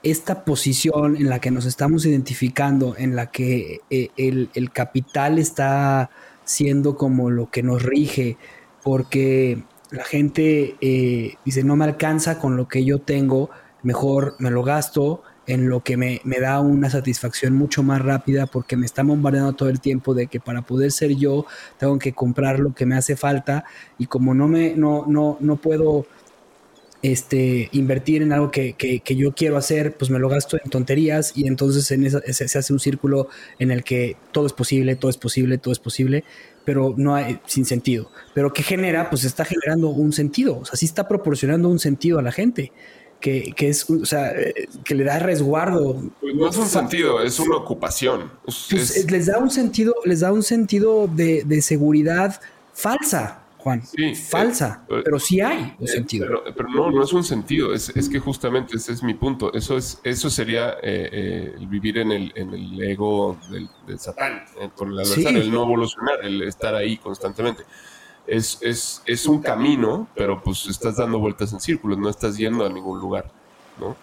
S1: esta posición en la que nos estamos identificando, en la que eh, el, el capital está siendo como lo que nos rige, porque la gente eh, dice, no me alcanza con lo que yo tengo, mejor me lo gasto en lo que me, da una satisfacción mucho más rápida porque me está bombardeando todo el tiempo de que para poder ser yo tengo que comprar lo que me hace falta y como no me no, no, no puedo este, invertir en algo que, yo quiero hacer, pues me lo gasto en tonterías y entonces en se, hace un círculo en el que todo es posible, todo es posible, todo es posible, pero no hay sin sentido. Pero ¿qué genera? Pues está generando un sentido, o sea, sí está proporcionando un sentido a la gente. Que, es, o sea, que le da resguardo.
S2: Pues no es un sentido, es una ocupación.
S1: Pues, les da un sentido, les da un sentido de, de seguridad falsa. Juan. Sí, falsa, eh, pero sí hay un eh, sentido.
S2: Pero, no, no es un sentido, es, que justamente ese es mi punto. Eso, es, eso sería eh, el vivir en el, en el ego del, Satán, con el adversario, el no evolucionar, el estar ahí constantemente. Es, es, es, un camino, pero pues estás dando vueltas en círculos, no estás yendo a ningún lugar. ¿no?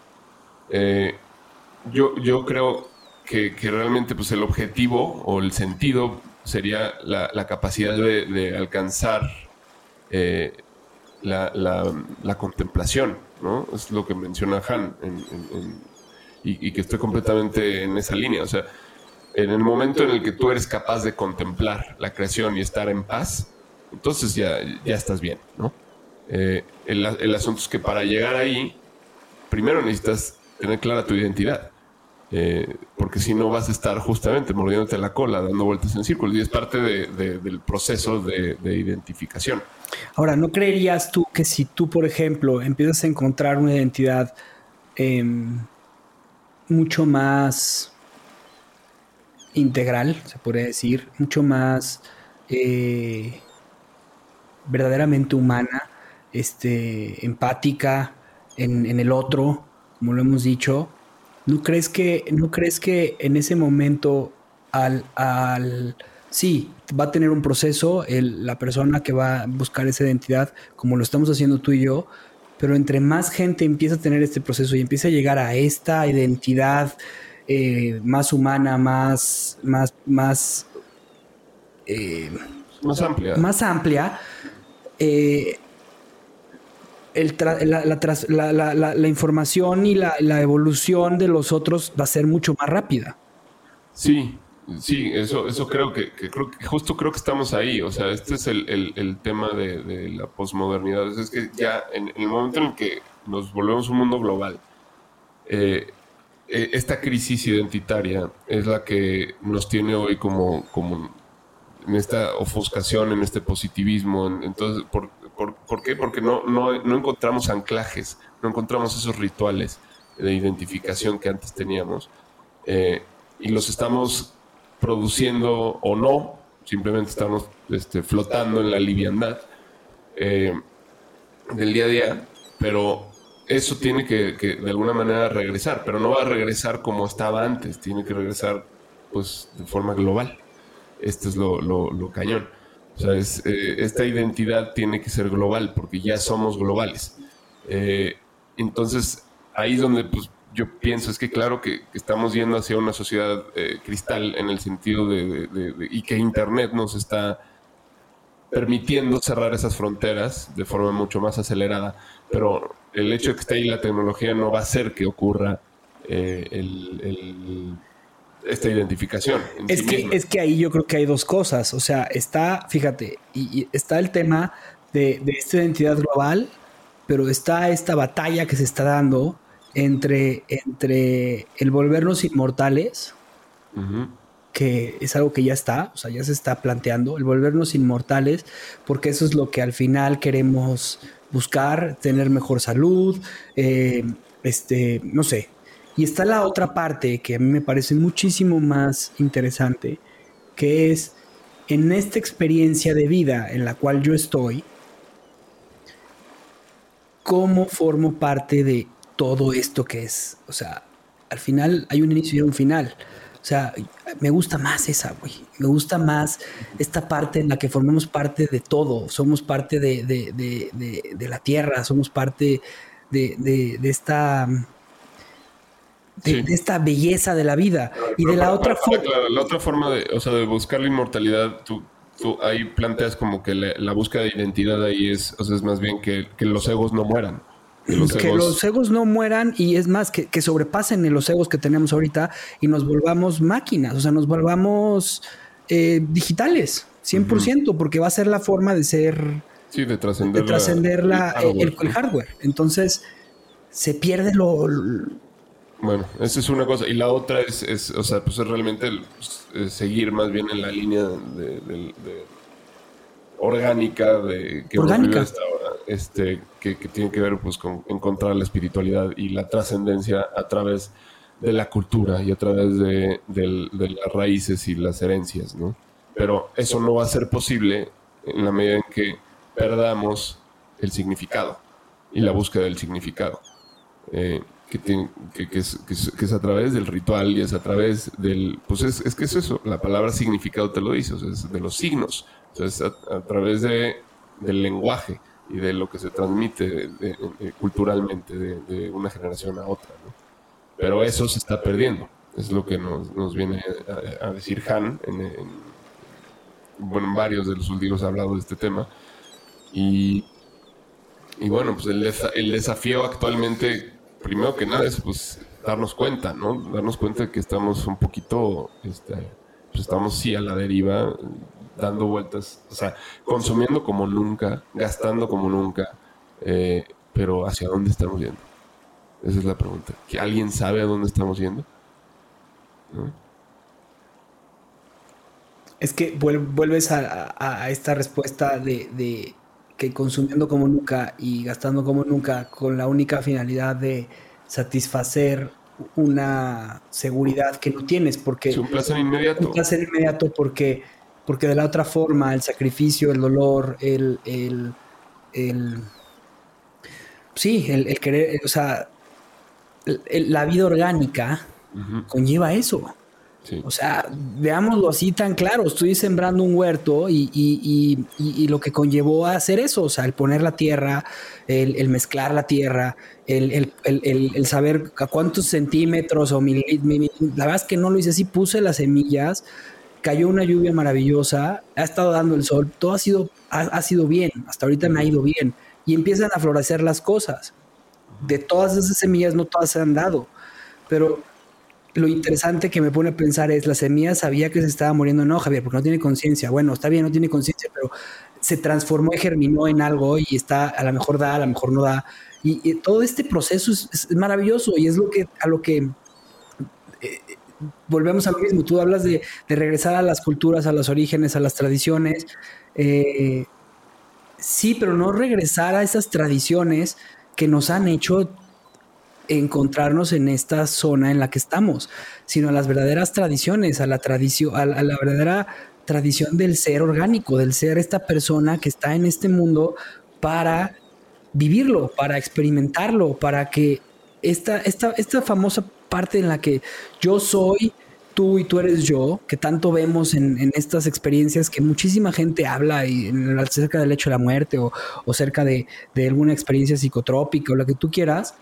S2: yo, yo creo que, que, realmente pues el objetivo o el sentido sería la, la capacidad de, de alcanzar eh, la, contemplación, ¿no? Es lo que menciona Han y, que estoy completamente en esa línea. O sea, en el momento en el que tú eres capaz de contemplar la creación y estar en paz, entonces ya, ya estás bien, ¿no? Eh, el asunto es que para llegar ahí, primero necesitas tener clara tu identidad. Eh, porque si no vas a estar justamente mordiéndote la cola, dando vueltas en círculos, y es parte del proceso de, identificación.
S1: Ahora, ¿no creerías tú que si tú, por ejemplo, empiezas a encontrar una identidad em, mucho más integral, se podría decir, mucho más eh, verdaderamente humana, este, empática en el otro, como lo hemos dicho, ¿No crees que, no crees que en ese momento al, al sí, va a tener un proceso la persona que va a buscar esa identidad, como lo estamos haciendo tú y yo, pero entre más gente empieza a tener este proceso y empieza a llegar a esta identidad eh, más humana, más, más, más,
S2: eh, más amplia,
S1: más amplia eh, la, información y la, evolución de los otros va a ser mucho más rápida.
S2: Sí, sí, eso, eso creo que, creo que justo creo que estamos ahí. O sea, este es el, tema de, la posmodernidad. Es que ya en, el momento en el que nos volvemos un mundo global, eh, e, esta crisis identitaria es la que nos tiene hoy como, como en esta ofuscación, en este positivismo. entonces, por, ¿Por, qué? Porque no, no, encontramos anclajes, no encontramos esos rituales de identificación que antes teníamos. Eh, y los estamos produciendo o no, simplemente estamos este, flotando en la liviandad eh, del día a día, pero eso tiene que, de alguna manera regresar, pero no va a regresar como estaba antes, tiene que regresar pues de forma global. Este es lo, lo cañón. O sea, eh, esta identidad tiene que ser global porque ya somos globales. Eh, entonces, ahí es donde pues, yo pienso, es que claro que, estamos yendo hacia una sociedad eh, cristal en el sentido de, y que Internet nos está permitiendo cerrar esas fronteras de forma mucho más acelerada, pero el hecho de que esté ahí la tecnología no va a hacer que ocurra el esta identificación.
S1: es, que, es que ahí yo creo que hay dos cosas. O sea, está, fíjate, y, está el tema de, esta identidad global, pero está esta batalla que se está dando entre, entre el volvernos inmortales, que es algo que ya está, o sea, ya se está planteando, el volvernos inmortales, porque eso es lo que al final queremos buscar, tener mejor salud, eh, este, no sé, y está la otra parte que a mí me parece muchísimo más interesante, que es en esta experiencia de vida en la cual yo estoy, cómo formo parte de todo esto que es. O sea, al final hay un inicio y un final. O sea, me gusta más esa, güey. Me gusta más esta parte en la que formamos parte de todo. Somos parte de, de la tierra, somos parte de, esta de, esta belleza de la vida. y de la otra forma.
S2: la otra forma de, o sea, de buscar la inmortalidad, tú, tú ahí planteas como que la, búsqueda de identidad ahí es, o sea, es más bien que, los egos no mueran.
S1: Que los, egos... no mueran y es más, que, que sobrepasen los egos que tenemos ahorita y nos volvamos máquinas, o sea, nos volvamos eh, digitales, 100%, porque va a ser la forma de ser...
S2: Sí, de trascender,
S1: el, el, hardware. Entonces, se pierde lo,
S2: bueno, esa es una cosa. Y la otra es, o sea, pues es realmente pues, seguir más bien en la línea de, orgánica de
S1: que orgánica.
S2: hasta ahora, este, que, tiene que ver pues con encontrar la espiritualidad y la trascendencia a través de la cultura y a través de, las raíces y las herencias, ¿no? Pero eso no va a ser posible en la medida en que perdamos el significado y la búsqueda del significado. Eh, que, que, es, que, es, a través del ritual y es a través del... Pues es, es que es eso, la palabra significado te lo dice, o sea, es de los signos, o sea, es a, través de, del lenguaje y de lo que se transmite culturalmente de, una generación a otra. ¿no? Pero eso se está perdiendo, es lo que nos, nos viene a, decir Han, en, bueno, en varios de los últimos ha hablado de este tema. Y, y bueno, pues el, el desafío actualmente primero que nada es pues darnos cuenta, ¿no? Darnos cuenta de que estamos un poquito, este, pues estamos sí a la deriva, dando vueltas, o sea, consumiendo como nunca, gastando como nunca, Eh, pero ¿hacia dónde estamos yendo? Esa es la pregunta. ¿Que ¿Alguien sabe a dónde estamos yendo?
S1: Es que vuelves a, esta respuesta de, que consumiendo como nunca y gastando como nunca con la única finalidad de satisfacer una seguridad que no tienes porque
S2: es un placer inmediato.
S1: un placer inmediato porque porque de la otra forma el sacrificio el dolor el, el, el sí el, querer o sea la vida orgánica conlleva eso o sea, veámoslo así tan claro. Estoy sembrando un huerto y, lo que conllevó a hacer eso, o sea, el poner la tierra, el, mezclar la tierra, el, saber a cuántos centímetros o milímetros. La verdad es que no lo hice así, puse las semillas, cayó una lluvia maravillosa, ha estado dando el sol, todo ha sido, ha sido bien, hasta ahorita me ha ido bien. Y empiezan a florecer las cosas. De todas esas semillas, no todas se han dado, pero lo interesante que me pone a pensar es, la semilla sabía que se estaba muriendo, no, Javier, porque no tiene conciencia. Bueno, está bien, no tiene conciencia, pero se transformó y germinó en algo y está, a lo mejor da, a lo mejor no da. Y, todo este proceso es, maravilloso y es lo que, a lo que eh, volvemos a lo mismo. Tú hablas de, regresar a las culturas, a los orígenes, a las tradiciones. Eh, sí, pero no regresar a esas tradiciones que nos han hecho encontrarnos en esta zona en la que estamos, sino a las verdaderas tradiciones, a la tradición, a la, verdadera tradición del ser orgánico, del ser esta persona que está en este mundo para vivirlo, para experimentarlo, para que esta, esta, esta famosa parte en la que yo soy tú y tú eres yo, que tanto vemos en, estas experiencias que muchísima gente habla y acerca del hecho de la muerte o, o cerca de, de, alguna experiencia psicotrópica o lo que tú quieras,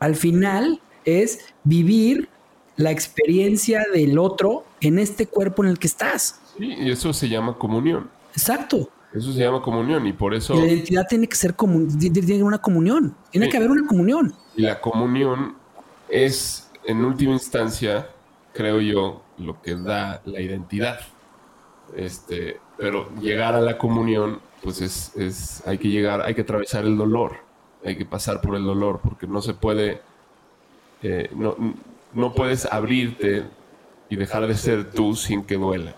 S1: al final es vivir la experiencia del otro en este cuerpo en el que estás.
S2: Sí, y eso se llama comunión.
S1: Exacto.
S2: Eso se llama comunión y por eso...
S1: la identidad tiene que ser tiene una comunión. Tiene que haber una comunión.
S2: Y la comunión es, en última instancia, creo yo, lo que da la identidad. Este, pero llegar a la comunión, pues es, es, hay que llegar, hay que atravesar el dolor hay que pasar por el dolor, porque no se puede, eh, no, no puedes abrirte y dejar de ser tú sin que duela.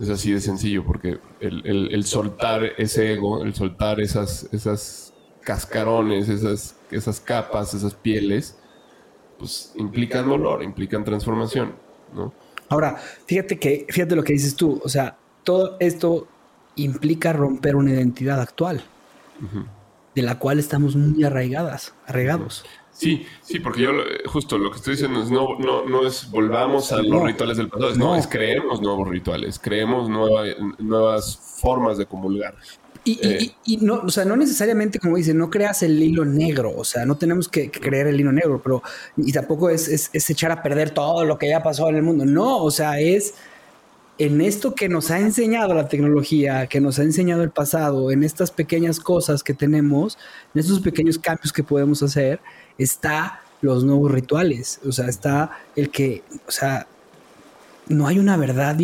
S2: Es así de sencillo, porque el, soltar ese ego, el soltar esas, esas cascarones, esas, esas capas, esas pieles, pues implican dolor, implican transformación, ¿no?
S1: Ahora, fíjate que, fíjate lo que dices tú, o sea, todo esto implica romper una identidad actual de la cual estamos muy arraigadas, arraigados.
S2: Sí, sí, porque yo justo lo que estoy diciendo es no, no, no es volvamos a los rituales del pasado, no, es creemos nuevos rituales, creemos nuevas formas de comulgar.
S1: Y, y, y, no, o sea, no necesariamente, como dice, no creas el hilo negro, o sea, no tenemos que, creer el hilo negro, pero y tampoco es, es, es echar a perder todo lo que ya pasó en el mundo, no, o sea, es en esto que nos ha enseñado la tecnología, que nos ha enseñado el pasado, en estas pequeñas cosas que tenemos, en estos pequeños cambios que podemos hacer, está los nuevos rituales. O sea, está el que, o sea, no hay una verdad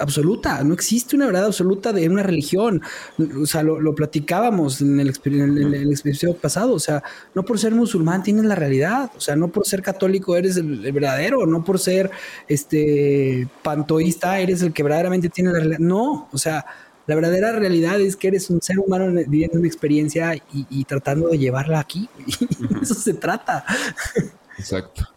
S1: absoluta, no existe una verdad absoluta de una religión. O sea, lo, platicábamos en el, en, pasado. O sea, no por ser musulmán tienes la realidad. O sea, no por ser católico eres el, verdadero. No por ser este pantoísta eres el que verdaderamente tiene la realidad. No, o sea, la verdadera realidad es que eres un ser humano viviendo una experiencia y, tratando de llevarla aquí. eso se trata.
S2: Exacto.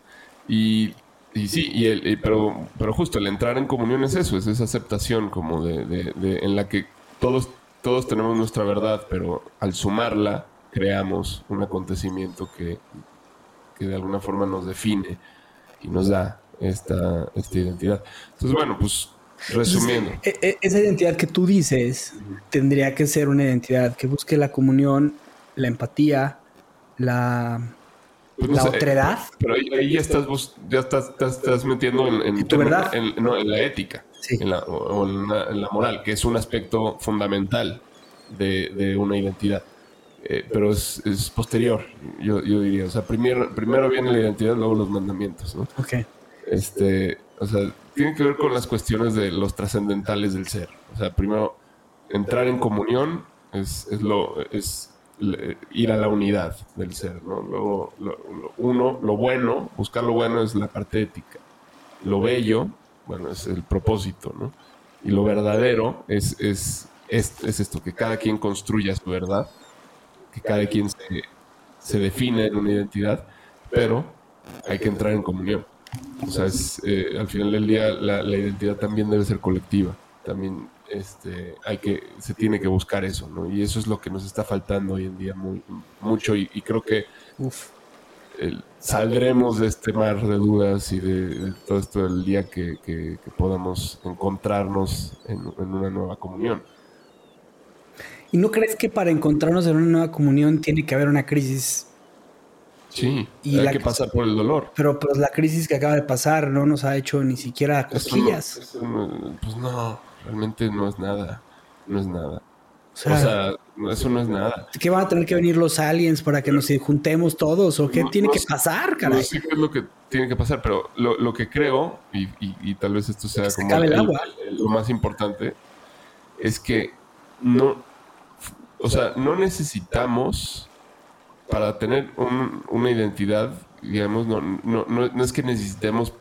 S2: Y y sí, y el, pero, pero justo el entrar en comunión es eso, es esa aceptación como de, de, en la que todos, todos tenemos nuestra verdad, pero al sumarla creamos un acontecimiento que, que de alguna forma nos define y nos da esta, esta identidad. Entonces, bueno, pues resumiendo.
S1: E, e, esa identidad que tú dices tendría que ser una identidad que busque la comunión, la empatía, la pues la otredad.
S2: Pero ahí, ya estás, ya estás, estás, metiendo en, en, en, la ética en la, o en la, moral, que es un aspecto fundamental de, de una identidad. Eh, pero es, es, posterior, yo, yo, diría. O sea, primero, primero viene la identidad, luego los mandamientos, ¿no?
S1: Ok.
S2: Este, o sea, tiene que ver con las cuestiones de los trascendentales del ser. O sea, primero, entrar en comunión es, es lo, es ir a la unidad del ser, ¿no? Luego, uno, lo bueno, buscar lo bueno es la parte ética. Lo bello, bueno, es el propósito, ¿no? Y lo verdadero es, es, es, esto, que cada quien construya su verdad, que cada quien se, se define en una identidad, pero hay que entrar en comunión. O sea, es, eh, al final del día la, la identidad también debe ser colectiva. También este, hay que, se tiene que buscar eso, ¿no? Y eso es lo que nos está faltando hoy en día muy, mucho y, creo que saldremos de este mar de dudas y de, todo esto el día que, podamos encontrarnos en, una nueva comunión.
S1: ¿Y no crees que para encontrarnos en una nueva comunión tiene que haber una crisis?
S2: Sí, y hay que pasar por el dolor.
S1: Pero pues la crisis que acaba de pasar no nos ha hecho ni siquiera cosquillas.
S2: pues no, realmente no es nada. No es nada. O sea, eso no es nada.
S1: ¿Qué van a tener que venir los aliens para que nos juntemos todos? ¿O qué tiene que pasar, caray?
S2: No sé qué es lo que tiene que pasar, pero lo, que creo, y, tal vez esto sea como lo más importante, es que no, o sea, no necesitamos para tener una identidad, digamos, no, no, no es que necesitemos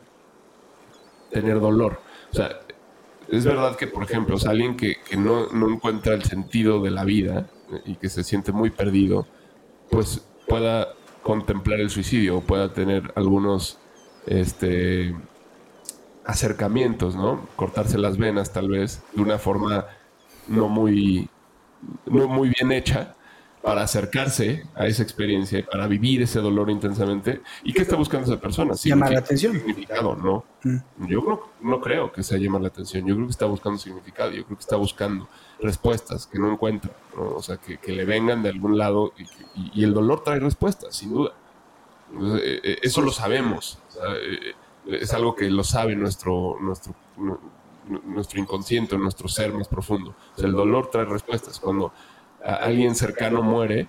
S2: tener dolor. O sea, es verdad que, por ejemplo, alguien que, no, encuentra el sentido de la vida y que se siente muy perdido, pues pueda contemplar el suicidio o pueda tener algunos este, acercamientos, ¿no? Cortarse las venas tal vez de una forma no muy, no muy bien hecha, para acercarse a esa experiencia, para vivir ese dolor intensamente. ¿Y qué está buscando esa persona?
S1: Llamar la atención.
S2: Significado, ¿no? Mm. Yo no, creo que sea llamar la atención. Yo creo que está buscando significado. Yo creo que está buscando respuestas que no encuentra. O sea, que, le vengan de algún lado y, el dolor trae respuestas, sin duda. Eh, eh, eso lo sabemos. Eh, es algo que lo sabe nuestro, nuestro, nuestro inconsciente, nuestro ser más profundo. O sea, el dolor trae respuestas. Cuando alguien cercano muere,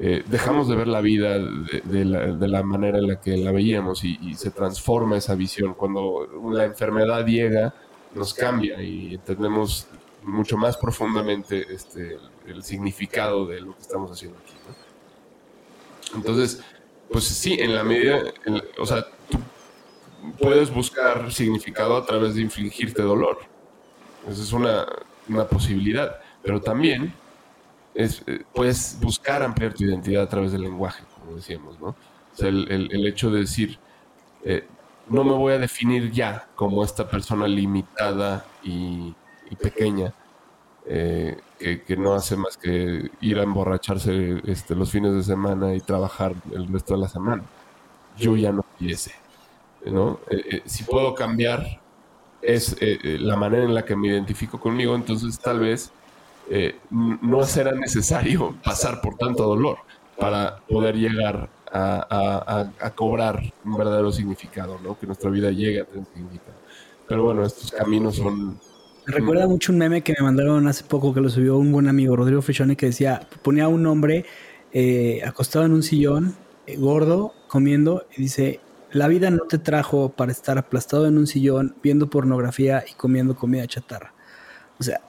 S2: eh, dejamos de ver la vida de, la, manera en la que la veíamos y, se transforma esa visión. Cuando la enfermedad llega, nos cambia y entendemos mucho más profundamente este, el significado de lo que estamos haciendo aquí. Entonces, pues sí, en la medida, o sea, tú puedes buscar significado a través de infligirte dolor. Esa es una, una posibilidad. Pero también es, eh, puedes buscar ampliar tu identidad a través del lenguaje, como decíamos, ¿no? O sea, el, hecho de decir, eh, no me voy a definir ya como esta persona limitada y, pequeña, eh, que, no hace más que ir a emborracharse este, los fines de semana y trabajar el resto de la semana. Yo ya no soy ese, ¿no? si puedo cambiar es la manera en la que me identifico conmigo, entonces tal vez eh, no será necesario pasar por tanto dolor para poder llegar a, cobrar un verdadero significado, ¿no? Que nuestra vida llegue a tener significado. Pero bueno, estos caminos son...
S1: Me recuerda mucho un meme que me mandaron hace poco que lo subió un buen amigo, Rodrigo Fichone, que decía, ponía a un hombre eh, acostado en un sillón, eh, gordo, comiendo, y dice, la vida no te trajo para estar aplastado en un sillón, viendo pornografía y comiendo comida chatarra. O sea,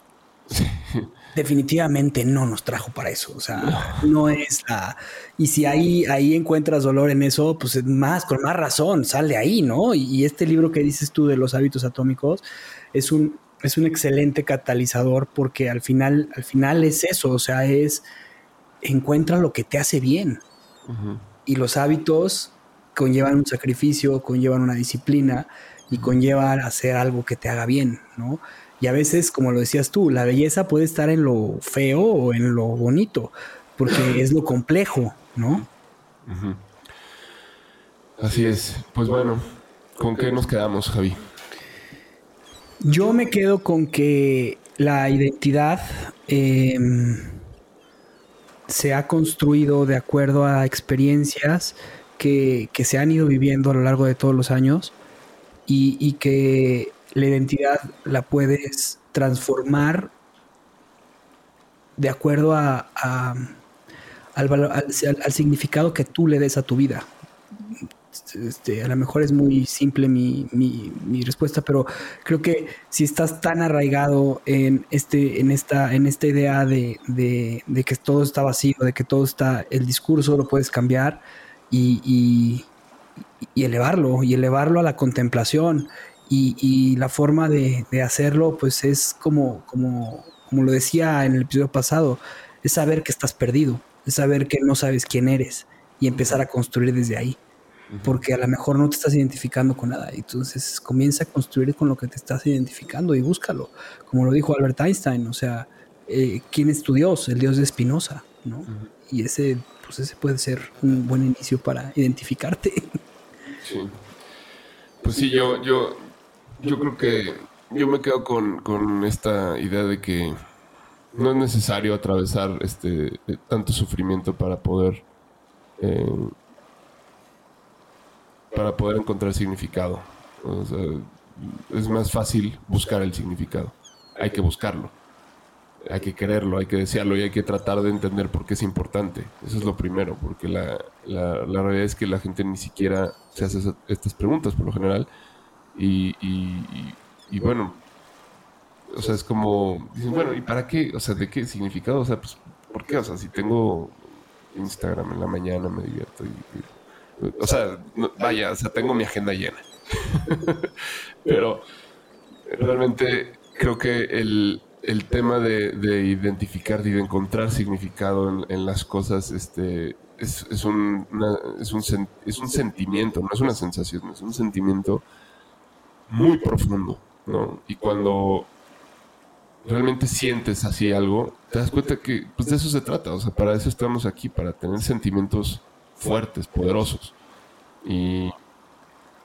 S1: definitivamente no nos trajo para eso. O sea, no es la. Y si ahí, ahí encuentras dolor en eso, pues más, con más razón, sale ahí, ¿no? Y, este libro que dices tú de los hábitos atómicos es un, es un excelente catalizador porque al final, al final es eso. O sea, es encuentra lo que te hace bien. Y los hábitos conllevan un sacrificio, conllevan una disciplina y conllevan hacer algo que te haga bien, ¿no? Y a veces, como lo decías tú, la belleza puede estar en lo feo o en lo bonito, porque es lo complejo, ¿no?
S2: Así es. Pues bueno, ¿con qué nos quedamos, Javi?
S1: Yo me quedo con que la identidad em, se ha construido de acuerdo a experiencias que, se han ido viviendo a lo largo de todos los años y, y que la identidad la puedes transformar de acuerdo a, al, significado que tú le des a tu vida. este, a lo mejor es muy simple mi, respuesta, pero creo que si estás tan arraigado en, este, en, esta, en esta idea de, que todo está vacío, de que todo está, el discurso lo puedes cambiar y, elevarlo, y elevarlo a la contemplación. Y, la forma de, hacerlo, pues es como, como, como lo decía en el episodio pasado, es saber que estás perdido, es saber que no sabes quién eres y empezar a construir desde ahí porque a lo mejor no te estás identificando con nada. Entonces comienza a construir con lo que te estás identificando y búscalo. Como lo dijo Albert Einstein, o sea, eh, ¿quién es tu Dios? El Dios de Spinoza, ¿no? Y ese, pues ese puede ser un buen inicio para identificarte.
S2: Sí. Pues sí, yo, yo, yo creo que yo me quedo con, esta idea de que no es necesario atravesar este tanto sufrimiento para poder eh, para poder encontrar significado. es más fácil buscar el significado. Hay que buscarlo. Hay que quererlo, hay que desearlo y hay que tratar de entender por qué es importante. Eso es lo primero, porque la, la, realidad es que la gente ni siquiera se hace estas preguntas por lo general. Y, y, bueno, o sea, es como, dicen, bueno, ¿y para qué? O sea, ¿de qué significado? O sea, pues, ¿por qué? O sea, si tengo Instagram en la mañana me divierto y o sea, vaya, o sea, tengo mi agenda llena. Pero realmente creo que el, tema de, identificar y de encontrar significado en, las cosas este, es, un, es, un, es un sentimiento, no es una sensación, es un sentimiento muy profundo. ¿no? Y cuando realmente sientes así algo, te das cuenta que pues, de eso se trata. O sea, para eso estamos aquí, para tener sentimientos fuertes, poderosos. Y,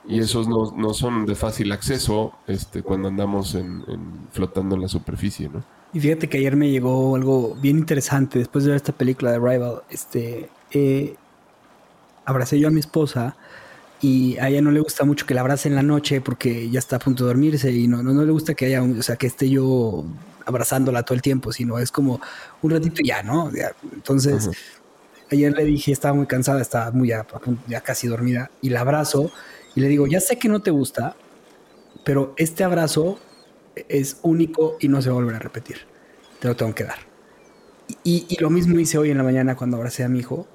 S2: y esos no, no, son de fácil acceso este, cuando andamos en, flotando en la superficie, ¿no?
S1: Y fíjate que ayer me llegó algo bien interesante después de ver esta película de Rival. Este, eh, abracé yo a mi esposa y a ella no le gusta mucho que la abrace en la noche porque ya está a punto de dormirse y no, no, no le gusta que haya, o sea, que esté yo abrazándola todo el tiempo, sino es como un ratito ya, ¿no? entonces, Ayer le dije, estaba muy cansada, estaba muy ya, ya casi dormida, y la abrazo y le digo, ya sé que no te gusta, pero este abrazo es único y no se va a volver a repetir. Te lo tengo que dar. Y, lo mismo hice hoy en la mañana cuando abracé a mi hijo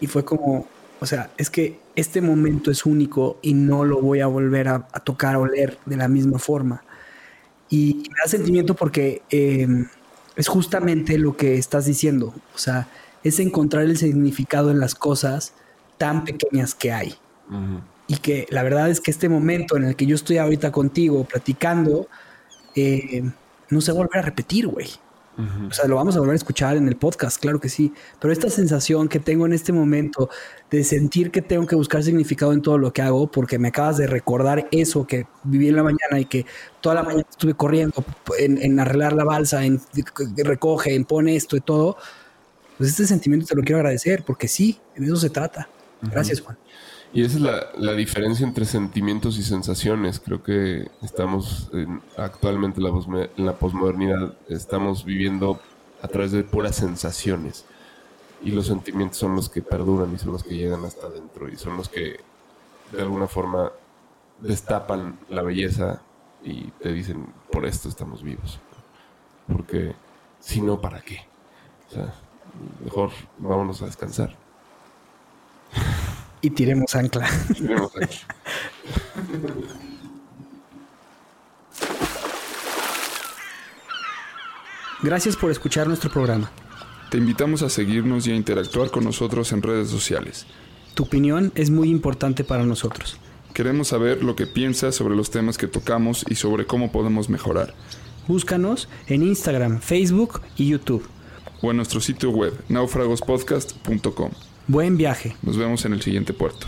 S1: y fue como, o sea, es que este momento es único y no lo voy a volver a, tocar o leer de la misma forma. Y, me da sentimiento porque em, es justamente lo que estás diciendo. O sea, es encontrar el significado en las cosas tan pequeñas que hay. Y que la verdad es que este momento en el que yo estoy ahorita contigo platicando, eh, no se vuelve a repetir, güey. O sea, lo vamos a volver a escuchar en el podcast, claro que sí. Pero esta sensación que tengo en este momento de sentir que tengo que buscar significado en todo lo que hago, porque me acabas de recordar eso que viví en la mañana y que toda la mañana estuve corriendo en, en arreglar la balsa, en recoge, en pone esto y todo pues este sentimiento te lo quiero agradecer, porque sí, en eso se trata. Gracias, Juan.
S2: Y esa es la, diferencia entre sentimientos y sensaciones. Creo que estamos actualmente en la posmodernidad, estamos viviendo a través de puras sensaciones. Y los sentimientos son los que perduran y son los que llegan hasta adentro y son los que de alguna forma destapan la belleza y te dicen, por esto estamos vivos. Porque si no, ¿para qué? O sea, mejor vámonos a descansar.
S1: Y tiremos ancla. Tiremos ancla. Gracias por escuchar nuestro programa.
S3: Te invitamos a seguirnos y a interactuar con nosotros en redes sociales.
S1: Tu opinión es muy importante para nosotros.
S3: Queremos saber lo que piensas sobre los temas que tocamos y sobre cómo podemos mejorar.
S1: Búscanos en Instagram, Facebook y YouTube
S3: o en nuestro sitio web naufragospodcast.com.
S1: Buen viaje.
S3: Nos vemos en el siguiente puerto.